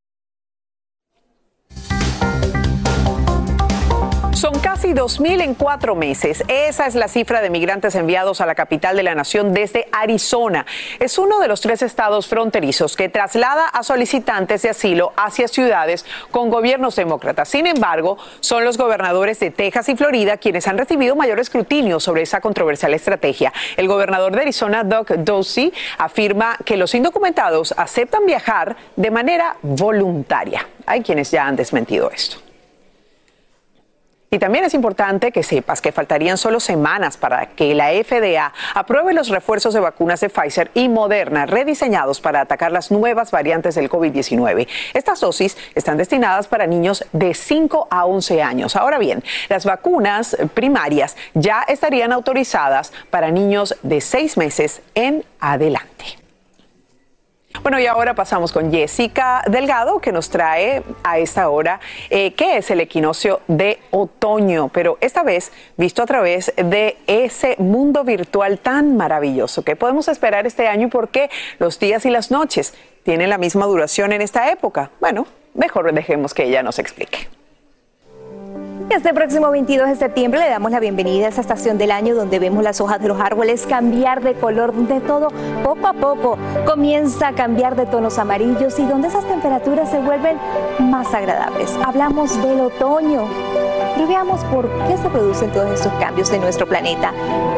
Son casi 2.000 en cuatro meses. Esa es la cifra de migrantes enviados a la capital de la nación desde Arizona. Es uno de los tres estados fronterizos que traslada a solicitantes de asilo hacia ciudades con gobiernos demócratas. Sin embargo, son los gobernadores de Texas y Florida quienes han recibido mayor escrutinio sobre esa controversial estrategia. El gobernador de Arizona, Doug Ducey, afirma que los indocumentados aceptan viajar de manera voluntaria. Hay quienes ya han desmentido esto. Y también es importante que sepas que faltarían solo semanas para que la FDA apruebe los refuerzos de vacunas de Pfizer y Moderna rediseñados para atacar las nuevas variantes del COVID-19. Estas dosis están destinadas para niños de 5 a 11 años. Ahora bien, las vacunas primarias ya estarían autorizadas para niños de 6 meses en adelante. Bueno, y ahora pasamos con Jessica Delgado, que nos trae a esta hora eh, qué es el equinoccio de otoño, pero esta vez visto a través de ese mundo virtual tan maravilloso. ¿Qué podemos esperar este año y por qué los días y las noches tienen la misma duración en esta época? Bueno, mejor dejemos que ella nos explique. Este próximo 22 de septiembre le damos la bienvenida a esta estación del año donde vemos las hojas de los árboles cambiar de color, donde todo poco a poco comienza a cambiar de tonos amarillos y donde esas temperaturas se vuelven más agradables. Hablamos del otoño. Pero veamos por qué se producen todos estos cambios en nuestro planeta.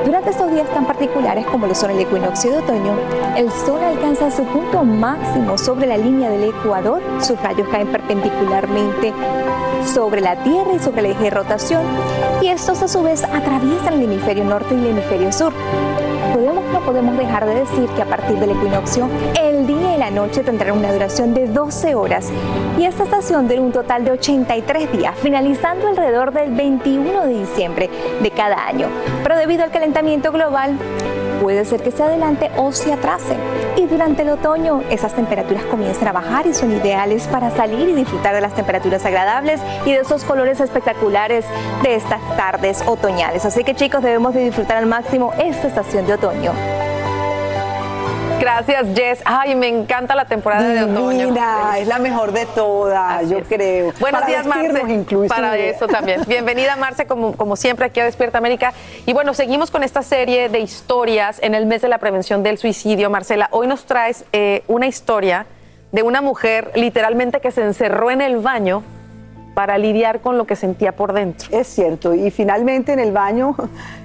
Durante estos días tan particulares como lo son el equinoccio de otoño, el Sol alcanza su punto máximo sobre la línea del Ecuador, sus rayos caen perpendicularmente sobre la Tierra y sobre el eje de rotación, y estos a su vez atraviesan el hemisferio norte y el hemisferio sur. Podemos, no podemos dejar de decir que a partir del equinoccio, el día y la noche tendrán una duración de 12 horas y esta estación de un total de 83 días, finalizando alrededor del 21 de diciembre de cada año. Pero debido al calentamiento global, puede ser que se adelante o se atrase. Y durante el otoño esas temperaturas comienzan a bajar y son ideales para salir y disfrutar de las temperaturas agradables y de esos colores espectaculares de estas tardes otoñales. Así que chicos debemos de disfrutar al máximo esta estación de otoño. Gracias, Jess. Ay, me encanta la temporada de otoño. Mira, es la mejor de todas, yo creo. Buenos Para días, Marce. inclusive. Para eso también. Bienvenida, Marce, como, como siempre aquí a Despierta América. Y bueno, seguimos con esta serie de historias en el mes de la prevención del suicidio. Marcela, hoy nos traes eh, una historia de una mujer literalmente que se encerró en el baño para lidiar con lo que sentía por dentro. Es cierto, y finalmente en el baño,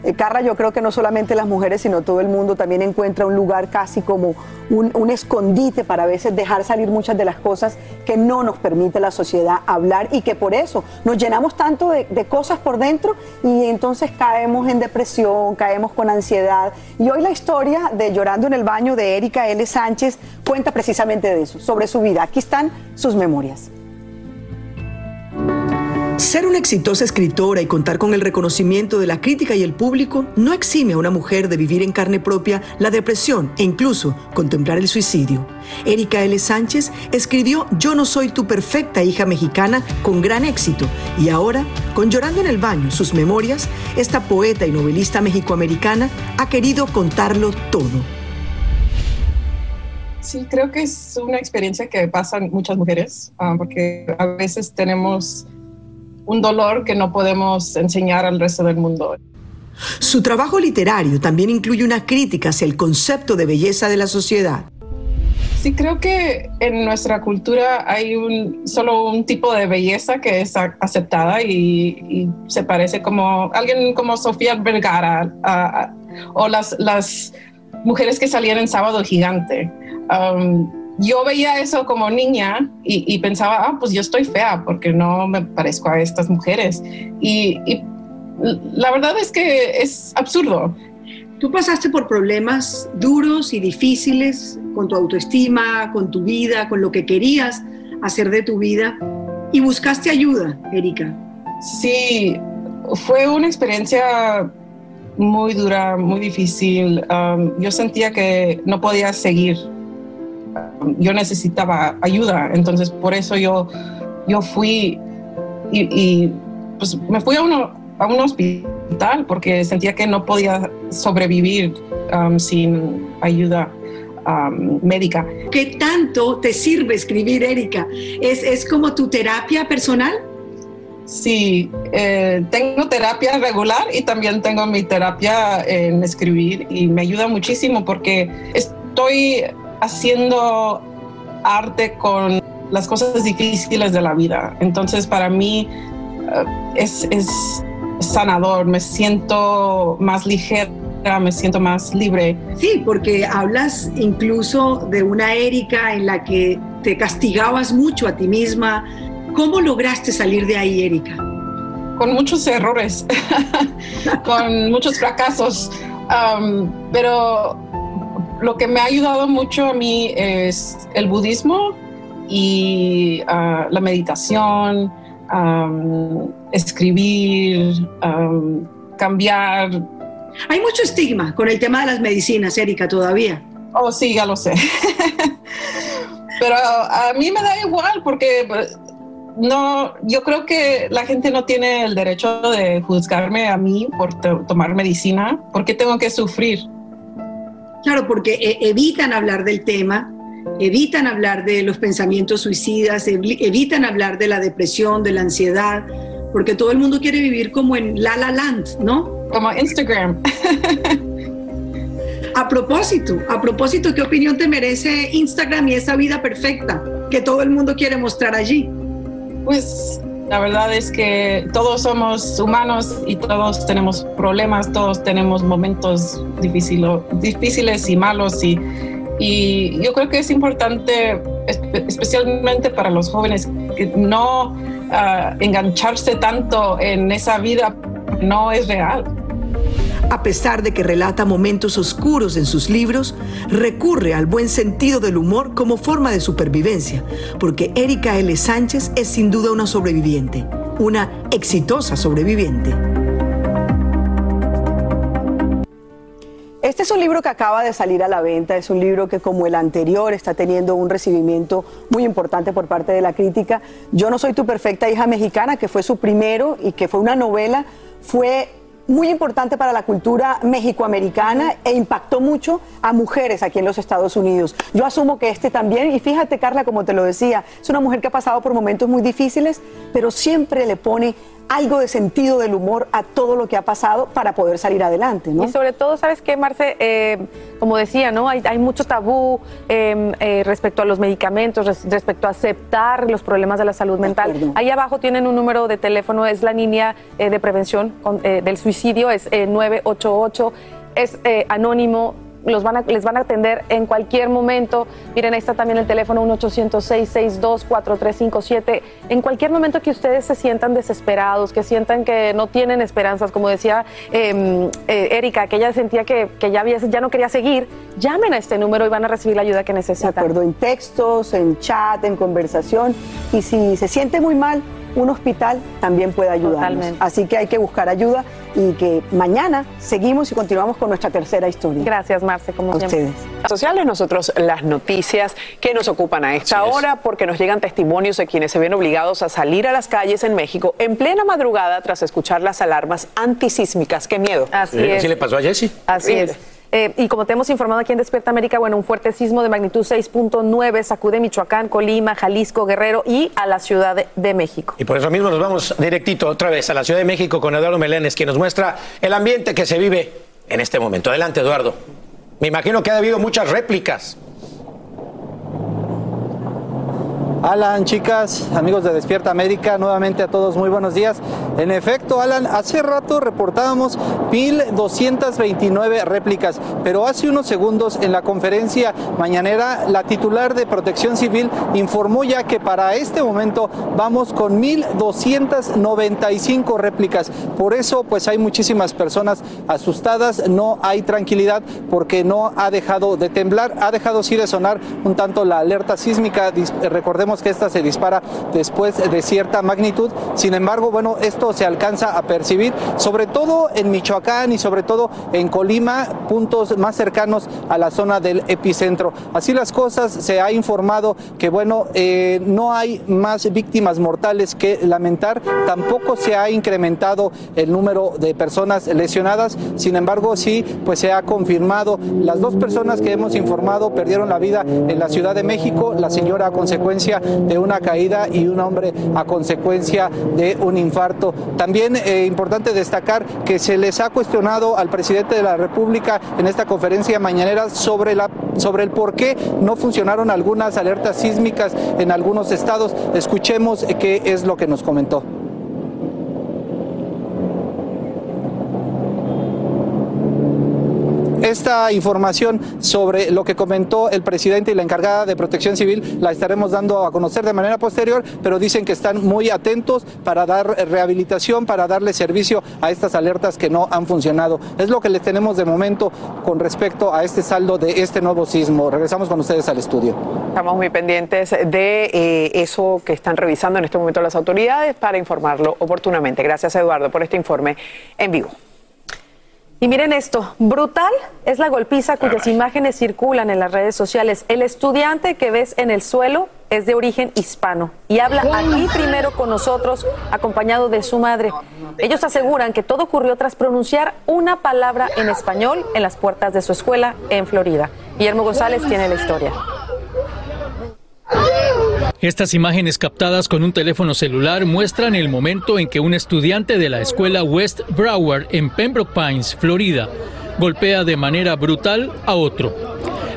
eh, Carla, yo creo que no solamente las mujeres, sino todo el mundo también encuentra un lugar casi como un, escondite para a veces dejar salir muchas de las cosas que no nos permite la sociedad hablar y que por eso nos llenamos tanto de, de cosas por dentro y entonces caemos en depresión, caemos con ansiedad. Y hoy la historia de Llorando en el baño de Erika L. Sánchez cuenta precisamente de eso, sobre su vida. Aquí están sus memorias. Ser una exitosa escritora y contar con el reconocimiento de la crítica y el público no exime a una mujer de vivir en carne propia la depresión e incluso contemplar el suicidio. Erika L. Sánchez escribió Yo no soy tu perfecta hija mexicana con gran éxito y ahora, con Llorando en el baño, sus memorias, esta poeta y novelista mexicoamericana ha querido contarlo todo. Sí, creo que es una experiencia que pasan muchas mujeres, ah, porque a veces tenemos un dolor que no podemos enseñar al resto del mundo. Su trabajo literario también incluye una crítica hacia el concepto de belleza de la sociedad. Sí, creo que en nuestra cultura hay un, solo un tipo de belleza que es aceptada y, y se parece como alguien como Sofía Vergara o las, las mujeres que salían en Sábado Gigante. Um, yo veía eso como niña y, y pensaba, ah, pues yo estoy fea porque no me parezco a estas mujeres. Y, y la verdad es que es absurdo. Tú pasaste por problemas duros y difíciles con tu autoestima, con tu vida, con lo que querías hacer de tu vida y buscaste ayuda, Erika. Sí, fue una experiencia muy dura, muy difícil. Um, yo sentía que no podía seguir. Yo necesitaba ayuda, entonces por eso yo, yo fui y, y, pues me fui a, uno, a un hospital porque sentía que no podía sobrevivir um, sin ayuda um, médica. ¿Qué tanto te sirve escribir, Erika? ¿Es, es como tu terapia personal? Sí, eh, tengo terapia regular y también tengo mi terapia en escribir y me ayuda muchísimo porque estoy haciendo arte con las cosas difíciles de la vida. Entonces para mí eh, es, es sanador, me siento más ligera, me siento más libre. Sí, porque hablas incluso de una Erika en la que te castigabas mucho a ti misma. ¿Cómo lograste salir de ahí, Erika? Con muchos errores, con muchos fracasos, um, pero lo que me ha ayudado mucho a mí es el budismo y uh, la meditación, um, escribir, um, cambiar. Hay mucho estigma con el tema de las medicinas, Erika, todavía. Oh, sí, ya lo sé. Pero a mí me da igual porque no, yo creo que la gente no tiene el derecho de juzgarme a mí por tomar medicina. ¿Por qué tengo que sufrir? Claro, porque e, evitan hablar del tema, evitan hablar de los pensamientos suicidas, evitan hablar de la depresión, de la ansiedad, porque todo el mundo quiere vivir como en La La Land, ¿no? Como Instagram. a propósito, a propósito, ¿qué opinión te merece Instagram y esa vida perfecta que todo el mundo quiere mostrar allí? Pues la verdad es que todos somos humanos y todos tenemos problemas, todos tenemos momentos difíciles y malos y, y yo creo que es importante, especialmente para los jóvenes, que no ah, engancharse tanto en esa vida, no es real. A pesar de que relata momentos oscuros en sus libros, recurre al buen sentido del humor como forma de supervivencia, porque Erika L. Sánchez es sin duda una sobreviviente, una exitosa sobreviviente. Este es un libro que acaba de salir a la venta, es un libro que como el anterior está teniendo un recibimiento muy importante por parte de la crítica. Yo no soy tu perfecta hija mexicana, que fue su primero y que fue una novela, fue muy importante para la cultura mexicoamericana e impactó mucho a mujeres aquí en los Estados Unidos. Yo asumo que este también, y fíjate Carla, como te lo decía, es una mujer que ha pasado por momentos muy difíciles, pero siempre le pone algo de sentido del humor a todo lo que ha pasado para poder salir adelante, ¿no? Y sobre todo, ¿sabes qué, Marce? Eh, como decía, ¿no? Hay, mucho tabú em, eh, respecto a los medicamentos, respecto a aceptar los problemas de la salud mental. Ahí abajo tienen un número de teléfono, es la línea eh, de prevención del suicidio, es 988, es anónimo, los van a, les van a atender en cualquier momento. Miren, ahí está también el teléfono 1-800-662-4357. En cualquier momento que ustedes se sientan desesperados, que sientan que no tienen esperanzas, como decía em, eh, Erika, que ella sentía que, ya, ya no quería seguir, llamen a este número y van a recibir la ayuda que necesitan. De acuerdo, en textos, en chat, en conversación. Y si se siente muy mal, un hospital también puede ayudarnos. Así que hay que buscar ayuda y que mañana seguimos y continuamos con nuestra tercera historia. Gracias, Marce, como a siempre. ustedes. Sociales, nosotros las noticias que nos ocupan a esta hora, porque nos llegan testimonios de quienes se ven obligados a salir a las calles en México en plena madrugada tras escuchar las alarmas antisísmicas. ¡Qué miedo! Así es. ¿Así le pasó a Jesse? Así es. Eh, y como te hemos informado aquí en Despierta América, bueno, un fuerte sismo de magnitud 6.9 sacude Michoacán, Colima, Jalisco, Guerrero y a la Ciudad de, México. Y por eso mismo nos vamos directito otra vez a la Ciudad de México con Eduardo Melénes, quien nos muestra el ambiente que se vive en este momento. Adelante, Eduardo. Me imagino que ha habido muchas réplicas. Alan, chicas, amigos de Despierta América, nuevamente a todos muy buenos días. En efecto, Alan, hace rato reportábamos 1.229 réplicas, pero hace unos segundos en la conferencia mañanera, la titular de Protección Civil informó ya que para este momento vamos con 1.295 réplicas. Por eso, pues hay muchísimas personas asustadas, no hay tranquilidad porque no ha dejado de temblar, ha dejado sí de sonar un tanto la alerta sísmica. Recordemos que esta se dispara después de cierta magnitud. Sin embargo, bueno, esto se alcanza a percibir, sobre todo en Michoacán y sobre todo en Colima, puntos más cercanos a la zona del epicentro. Así las cosas, se ha informado que, bueno, eh, no hay más víctimas mortales que lamentar, tampoco se ha incrementado el número de personas lesionadas, sin embargo, sí, pues se ha confirmado las dos personas que hemos informado perdieron la vida en la Ciudad de México, la señora a consecuencia de una caída y un hombre a consecuencia de un infarto. También eh, importante destacar que se les ha cuestionado al presidente de la República en esta conferencia mañanera sobre, la, sobre el por qué no funcionaron algunas alertas sísmicas en algunos estados. Escuchemos qué es lo que nos comentó. Esta información sobre lo que comentó el presidente y la encargada de protección civil la estaremos dando a conocer de manera posterior, pero dicen que están muy atentos para dar rehabilitación, para darle servicio a estas alertas que no han funcionado. Es lo que les tenemos de momento con respecto a este saldo de este nuevo sismo. Regresamos con ustedes al estudio. Estamos muy pendientes de eh, eso que están revisando en este momento las autoridades para informarlo oportunamente. Gracias, Eduardo, por este informe en vivo. Y miren esto, brutal es la golpiza cuyas imágenes circulan en las redes sociales. El estudiante que ves en el suelo es de origen hispano y habla aquí primero con nosotros acompañado de su madre. Ellos aseguran que todo ocurrió tras pronunciar una palabra en español en las puertas de su escuela en Florida. Guillermo González tiene la historia. Estas imágenes captadas con un teléfono celular muestran el momento en que un estudiante de la escuela West Broward en Pembroke Pines, Florida, golpea de manera brutal a otro.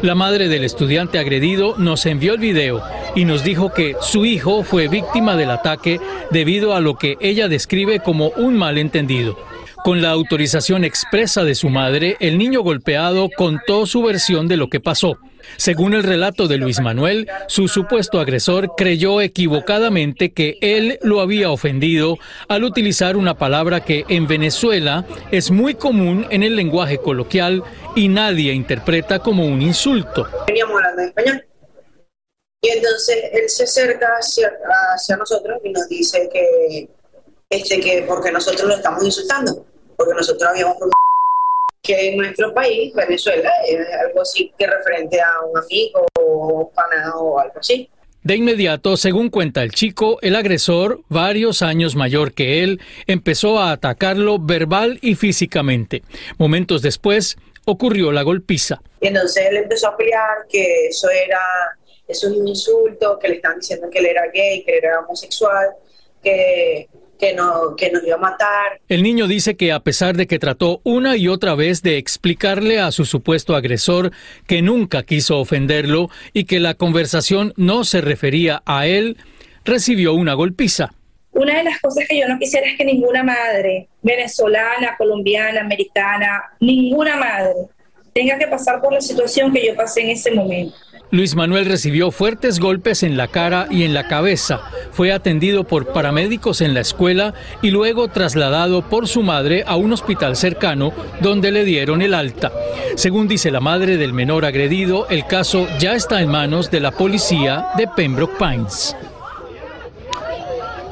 La madre del estudiante agredido nos envió el video y nos dijo que su hijo fue víctima del ataque debido a lo que ella describe como un malentendido. Con la autorización expresa de su madre, el niño golpeado contó su versión de lo que pasó. Según el relato de Luis Manuel, su supuesto agresor creyó equivocadamente que él lo había ofendido al utilizar una palabra que en Venezuela es muy común en el lenguaje coloquial y nadie interpreta como un insulto. Veníamos hablando en español. Y entonces él se acerca hacia, hacia nosotros y nos dice que, este, que porque nosotros lo estamos insultando, porque nosotros habíamos que en nuestro país, Venezuela, es algo así que referente a un amigo o un pana o algo así. De inmediato, según cuenta el chico, el agresor, varios años mayor que él, empezó a atacarlo verbal y físicamente. Momentos después, ocurrió la golpiza. Y entonces él empezó a pelear que eso era, eso es un insulto, que le están diciendo que él era gay, que él era homosexual, que que, no, que nos iba a matar. El niño dice que a pesar de que trató una y otra vez de explicarle a su supuesto agresor que nunca quiso ofenderlo y que la conversación no se refería a él, recibió una golpiza. Una de las cosas que yo no quisiera es que ninguna madre, venezolana, colombiana, americana, ninguna madre, tenga que pasar por la situación que yo pasé en ese momento. Luis Manuel recibió fuertes golpes en la cara y en la cabeza. Fue atendido por paramédicos en la escuela y luego trasladado por su madre a un hospital cercano donde le dieron el alta. Según dice la madre del menor agredido, el caso ya está en manos de la policía de Pembroke Pines.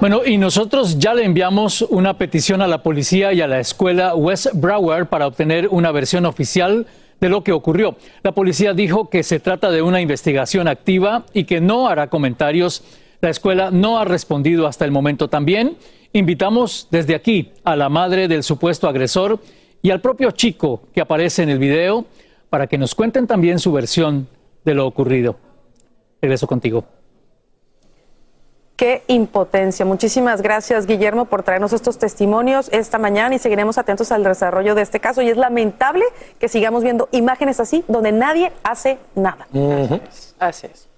Bueno, y nosotros ya le enviamos una petición a la policía y a la escuela West Broward para obtener una versión oficial de lo que ocurrió. La policía dijo que se trata de una investigación activa y que no hará comentarios. La escuela no ha respondido hasta el momento. También invitamos desde aquí a la madre del supuesto agresor y al propio chico que aparece en el video para que nos cuenten también su versión de lo ocurrido. Regreso contigo. Qué impotencia. Muchísimas gracias, Guillermo, por traernos estos testimonios esta mañana y seguiremos atentos al desarrollo de este caso. Y es lamentable que sigamos viendo imágenes así donde nadie hace nada. Así es.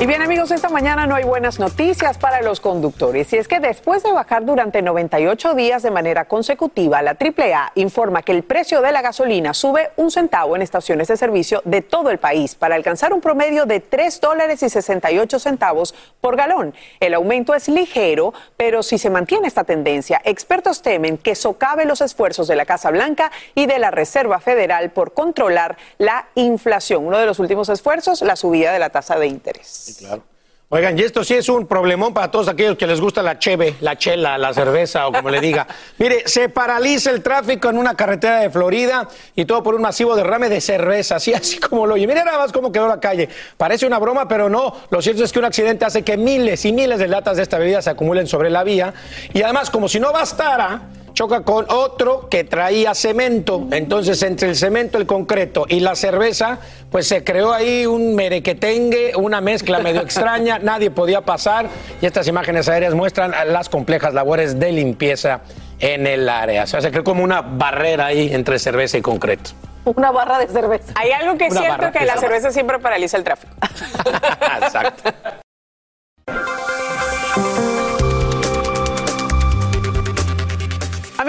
Y bien amigos, esta mañana no hay buenas noticias para los conductores. Y es que después de bajar durante 98 días de manera consecutiva, la AAA informa que el precio de la gasolina sube un centavo en estaciones de servicio de todo el país para alcanzar un promedio de 3 dólares y 68 centavos por galón. El aumento es ligero, pero si se mantiene esta tendencia, expertos temen que socave los esfuerzos de la Casa Blanca y de la Reserva Federal por controlar la inflación. Uno de los últimos esfuerzos, la subida de la tasa de interés claro. Oigan, y esto sí es un problemón para todos aquellos que les gusta la cheve, la chela, la cerveza o como le diga. Mire, se paraliza el tráfico en una carretera de Florida y todo por un masivo derrame de cerveza, así, así como lo oye. Mire nada más cómo quedó la calle. Parece una broma, pero no. Lo cierto es que un accidente hace que miles y miles de latas de esta bebida se acumulen sobre la vía. Y además, como si no bastara, choca con otro que traía cemento. Entonces, entre el cemento, el concreto y la cerveza, pues se creó ahí un merequetengue, una mezcla medio extraña, nadie podía pasar. Y estas imágenes aéreas muestran las complejas labores de limpieza en el área. O sea, se creó como una barrera ahí entre cerveza y concreto. Una barra de cerveza. Hay algo que es cierto, que la cerveza siempre paraliza el tráfico. Exacto.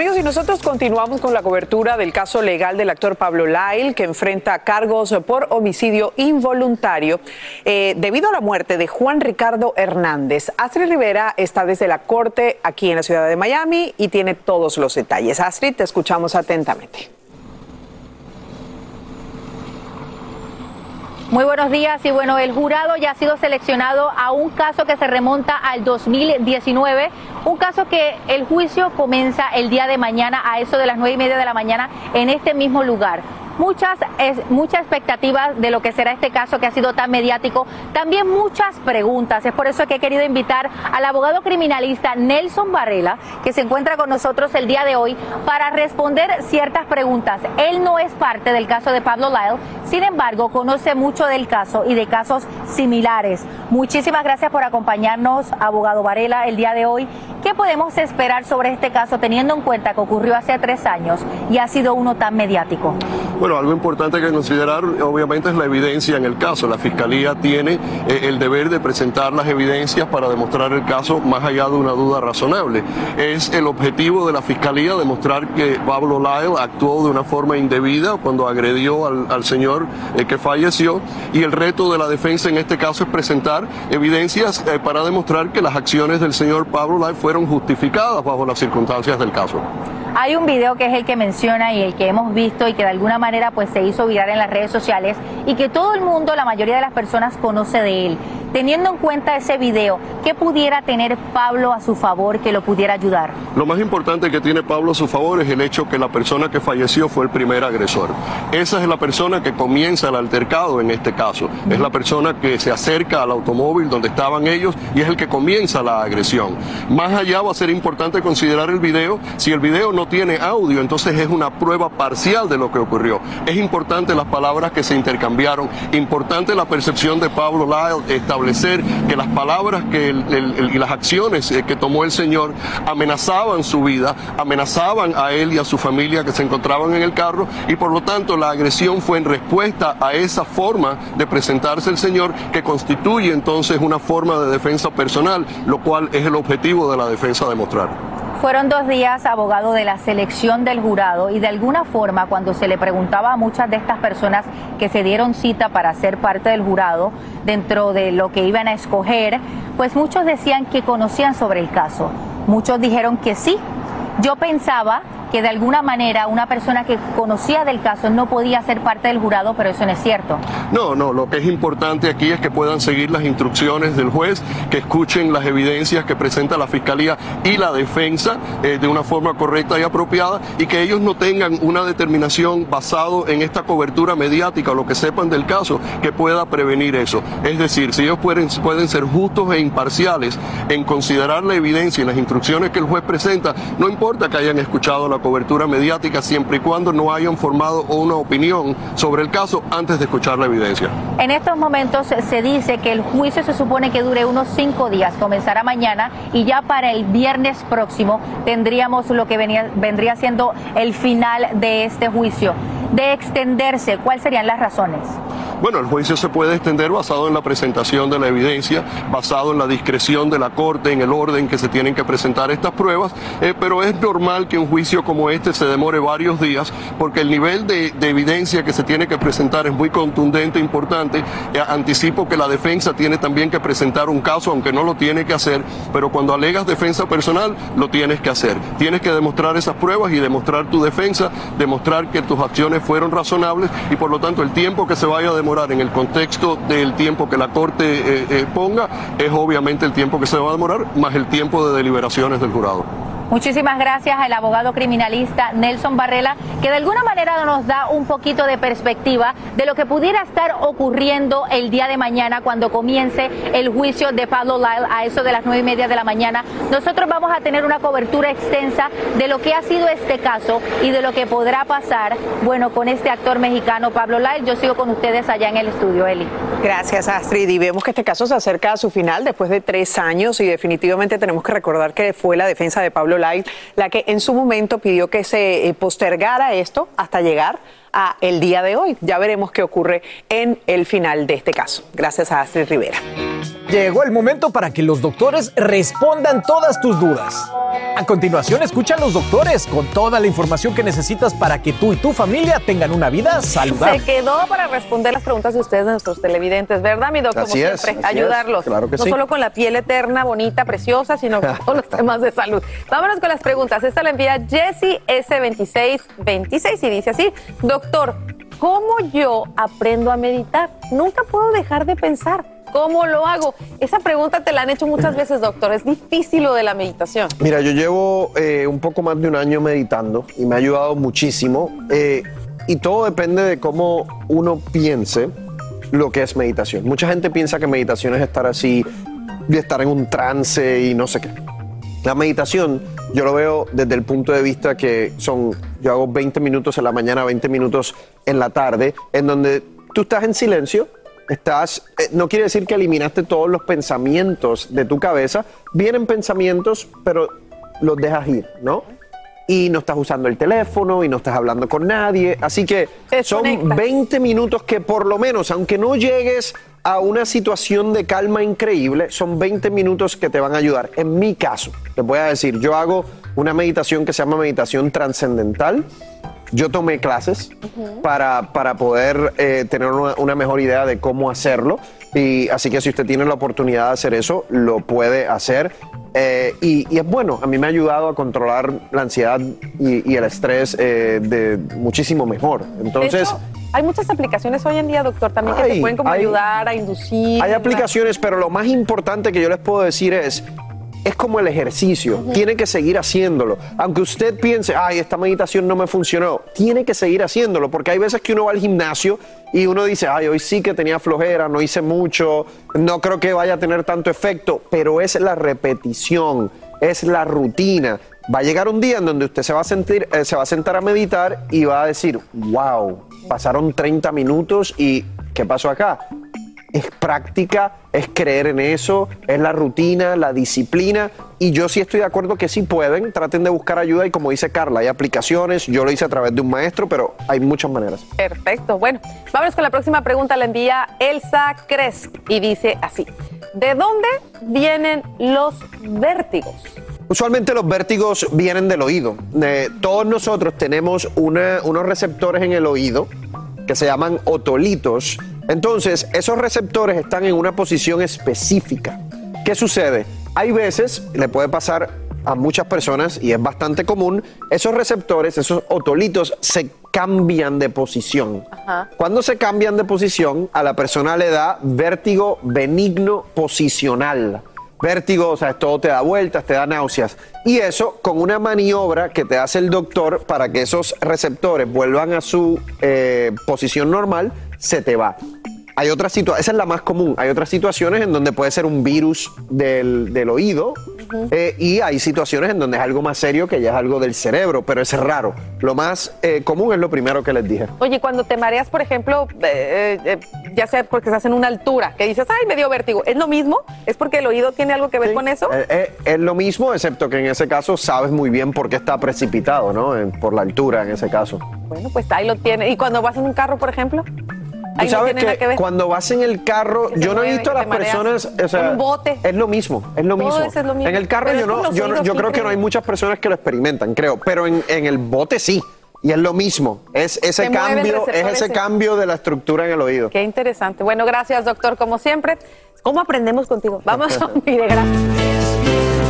Amigos, y nosotros continuamos con la cobertura del caso legal del actor Pablo Lyle, que enfrenta cargos por homicidio involuntario eh, debido a la muerte de Juan Ricardo Hernández. Astrid Rivera está desde la corte aquí en la ciudad de Miami y tiene todos los detalles. Astrid, te escuchamos atentamente. Muy buenos días. Y bueno, el jurado ya ha sido seleccionado a un caso que se remonta al 2019, un caso que el juicio comienza el día de mañana a eso de las nueve y media de la mañana en este mismo lugar muchas, es, muchas expectativas de lo que será este caso que ha sido tan mediático, también muchas preguntas. Es por eso que he querido invitar al abogado criminalista Nelson Varela, que se encuentra con nosotros el día de hoy, para responder ciertas preguntas. Él no es parte del caso de Pablo Lyle, sin embargo, conoce mucho del caso y de casos similares. Muchísimas gracias por acompañarnos, abogado Varela, el día de hoy. ¿Qué podemos esperar sobre este caso teniendo en cuenta que ocurrió hace tres años y ha sido uno tan mediático? Algo importante que considerar obviamente es la evidencia en el caso. La Fiscalía tiene eh, el deber de presentar las evidencias para demostrar el caso más allá de una duda razonable. Es el objetivo de la Fiscalía demostrar que Pablo Lyle actuó de una forma indebida cuando agredió al, señor eh, que falleció y el reto de la defensa en este caso es presentar evidencias eh, para demostrar que las acciones del señor Pablo Lyle fueron justificadas bajo las circunstancias del caso. Hay un video que es el que menciona y el que hemos visto y que de alguna manera pues se hizo viral en las redes sociales y que todo el mundo, la mayoría de las personas conoce de él. Teniendo en cuenta ese video, ¿qué pudiera tener Pablo a su favor que lo pudiera ayudar? Lo más importante que tiene Pablo a su favor es el hecho que la persona que falleció fue el primer agresor. Esa es la persona que comienza el altercado en este caso. Es la persona que se acerca al automóvil donde estaban ellos y es el que comienza la agresión. Más allá va a ser importante considerar el video. Si el video no tiene audio, entonces es una prueba parcial de lo que ocurrió. Es importante las palabras que se intercambiaron, importante la percepción de Pablo Lyle, establecer que las palabras que y las acciones eh, que tomó el Señor amenazaban su vida, amenazaban a él y a su familia que se encontraban en el carro y por lo tanto la agresión fue en respuesta a esa forma de presentarse el Señor que constituye entonces una forma de defensa personal, lo cual es el objetivo de la defensa demostrar. Fueron dos días abogado de la selección del jurado y de alguna forma cuando se le preguntaba a muchas de estas personas que se dieron cita para ser parte del jurado dentro de lo que iban a escoger, pues muchos decían que conocían sobre el caso. Muchos dijeron que sí. Yo pensaba que de alguna manera una persona que conocía del caso no podía ser parte del jurado, pero eso no es cierto. No, no, lo que es importante aquí es que puedan seguir las instrucciones del juez, que escuchen las evidencias que presenta la fiscalía y la defensa eh, de una forma correcta y apropiada y que ellos no tengan una determinación basado en esta cobertura mediática o lo que sepan del caso que pueda prevenir eso. Es decir, si ellos pueden, pueden ser justos e imparciales en considerar la evidencia y las instrucciones que el juez presenta, no importa que hayan escuchado la cobertura mediática siempre y cuando no hayan formado una opinión sobre el caso antes de escuchar la evidencia. En estos momentos se dice que el juicio se supone que dure unos cinco días, comenzará mañana y ya para el viernes próximo tendríamos lo que vendría siendo el final de este juicio. De extenderse, ¿cuáles serían las razones? Bueno, el juicio se puede extender basado en la presentación de la evidencia, basado en la discreción de la Corte, en el orden que se tienen que presentar estas pruebas, eh, pero es normal que un juicio como este se demore varios días porque el nivel de, evidencia que se tiene que presentar es muy contundente e importante. Eh, anticipo que la defensa tiene también que presentar un caso, aunque no lo tiene que hacer, pero cuando alegas defensa personal, lo tienes que hacer. Tienes que demostrar esas pruebas y demostrar tu defensa, demostrar que tus acciones fueron razonables y por lo tanto el tiempo que se vaya a demorar en el contexto del tiempo que la Corte eh, eh, ponga, es obviamente el tiempo que se va a demorar, más el tiempo de deliberaciones del jurado. Muchísimas gracias al abogado criminalista Nelson Barrela, que de alguna manera nos da un poquito de perspectiva de lo que pudiera estar ocurriendo el día de mañana cuando comience el juicio de Pablo Lyle a eso de las nueve y media de la mañana. Nosotros vamos a tener una cobertura extensa de lo que ha sido este caso y de lo que podrá pasar, bueno, con este actor mexicano Pablo Lyle. Yo sigo con ustedes allá en el estudio, Eli. Gracias, Astrid. Y vemos que este caso se acerca a su final después de tres años y definitivamente tenemos que recordar que fue la defensa de Pablo la que en su momento pidió que se eh, postergara esto hasta llegar a el día de hoy. Ya veremos qué ocurre en el final de este caso. Gracias a Astrid Rivera. Llegó el momento para que los doctores respondan todas tus dudas. A continuación, escucha a los doctores con toda la información que necesitas para que tú y tu familia tengan una vida saludable. Se quedó para responder las preguntas de ustedes, de nuestros televidentes, ¿verdad, mi doctor? Como siempre, ayudarlos. no solo con la piel eterna, bonita, preciosa, sino con todos los temas de salud. Vámonos con las preguntas. Esta la envía Jessie S2626 y dice así: Doctor, ¿cómo yo aprendo a meditar? Nunca puedo dejar de pensar. ¿Cómo lo hago? Esa pregunta te la han hecho muchas veces, doctor. Es difícil lo de la meditación. Mira, yo llevo eh, un poco más de un año meditando y me ha ayudado muchísimo. Eh, y todo depende de cómo uno piense lo que es meditación. Mucha gente piensa que meditación es estar así, estar en un trance y no sé qué. La meditación yo lo veo desde el punto de vista que son, yo hago 20 minutos en la mañana, 20 minutos en la tarde, en donde tú estás en silencio, estás, eh, no quiere decir que eliminaste todos los pensamientos de tu cabeza, vienen pensamientos, pero los dejas ir, ¿no? Y no estás usando el teléfono y no estás hablando con nadie, así que son 20 minutos que por lo menos, aunque no llegues a una situación de calma increíble, son 20 minutos que te van a ayudar. En mi caso, te voy a decir, yo hago una meditación que se llama meditación trascendental. Yo tomé clases para, para, poder eh, tener una, mejor idea de cómo hacerlo. Y así que si usted tiene la oportunidad de hacer eso, lo puede hacer. Eh, y, es bueno, a mí me ha ayudado a controlar la ansiedad y, el estrés eh, de muchísimo mejor. Entonces... Hay muchas aplicaciones hoy en día, doctor, también que te pueden como ayudar a inducir. Hay aplicaciones, pero lo más importante que yo les puedo decir es, es como el ejercicio, tiene que seguir haciéndolo. Aunque usted piense, ay, esta meditación no me funcionó, tiene que seguir haciéndolo, porque hay veces que uno va al gimnasio y uno dice, ay, hoy sí que tenía flojera, no hice mucho, no creo que vaya a tener tanto efecto, pero es la repetición, es la rutina. Va a llegar un día en donde usted se va a sentir, eh, se va a sentar a meditar y va a decir, wow, pasaron 30 minutos y ¿qué pasó acá? Es práctica, es creer en eso, es la rutina, la disciplina. Y yo sí estoy de acuerdo que sí pueden, traten de buscar ayuda y como dice Carla, hay aplicaciones, yo lo hice a través de un maestro, pero hay muchas maneras. Perfecto, bueno, vamos con la próxima pregunta, la envía Elsa Cresk y dice así, ¿de dónde vienen los vértigos? Usualmente los vértigos vienen del oído. todos nosotros tenemos unos receptores en el oído que se llaman otolitos. Entonces, esos receptores están en una posición específica. ¿Qué sucede? Hay veces, le puede pasar a muchas personas y es bastante común, esos receptores, esos otolitos se cambian de posición. Cuando se cambian de posición, a la persona le da vértigo benigno posicional vértigo, o sea, todo te da vueltas, te da náuseas. Y eso con una maniobra que te hace el doctor para que esos receptores vuelvan a su eh, posición normal, se te va. Hay otras situaciones, esa es la más común. Hay otras situaciones en donde puede ser un virus del, del oído eh, y hay situaciones en donde es algo más serio que ya es algo del cerebro, pero es raro. Lo más eh, común es lo primero que les dije. Oye, cuando te mareas, por ejemplo, eh, ya sea porque estás en una altura, que dices, ay, me dio vértigo, ¿es lo mismo? ¿Es porque el oído tiene algo que ver con eso? es lo mismo, excepto que en ese caso sabes muy bien por qué está precipitado, ¿no? por la altura en ese caso. Bueno, pues ahí lo tiene. ¿Y cuando vas en un carro, por ejemplo? Tú sabes que, cuando vas en el carro, yo no he visto a las personas, o sea, es lo mismo, es lo mismo. En el carro yo no, yo, yo creo que no hay muchas personas que lo experimentan, creo, pero en, en el bote sí. Y es lo mismo, es ese cambio, es ese cambio de la estructura en el oído. Qué interesante. Bueno, gracias, doctor, como siempre. ¿Cómo aprendemos contigo? Vamos a un gracias.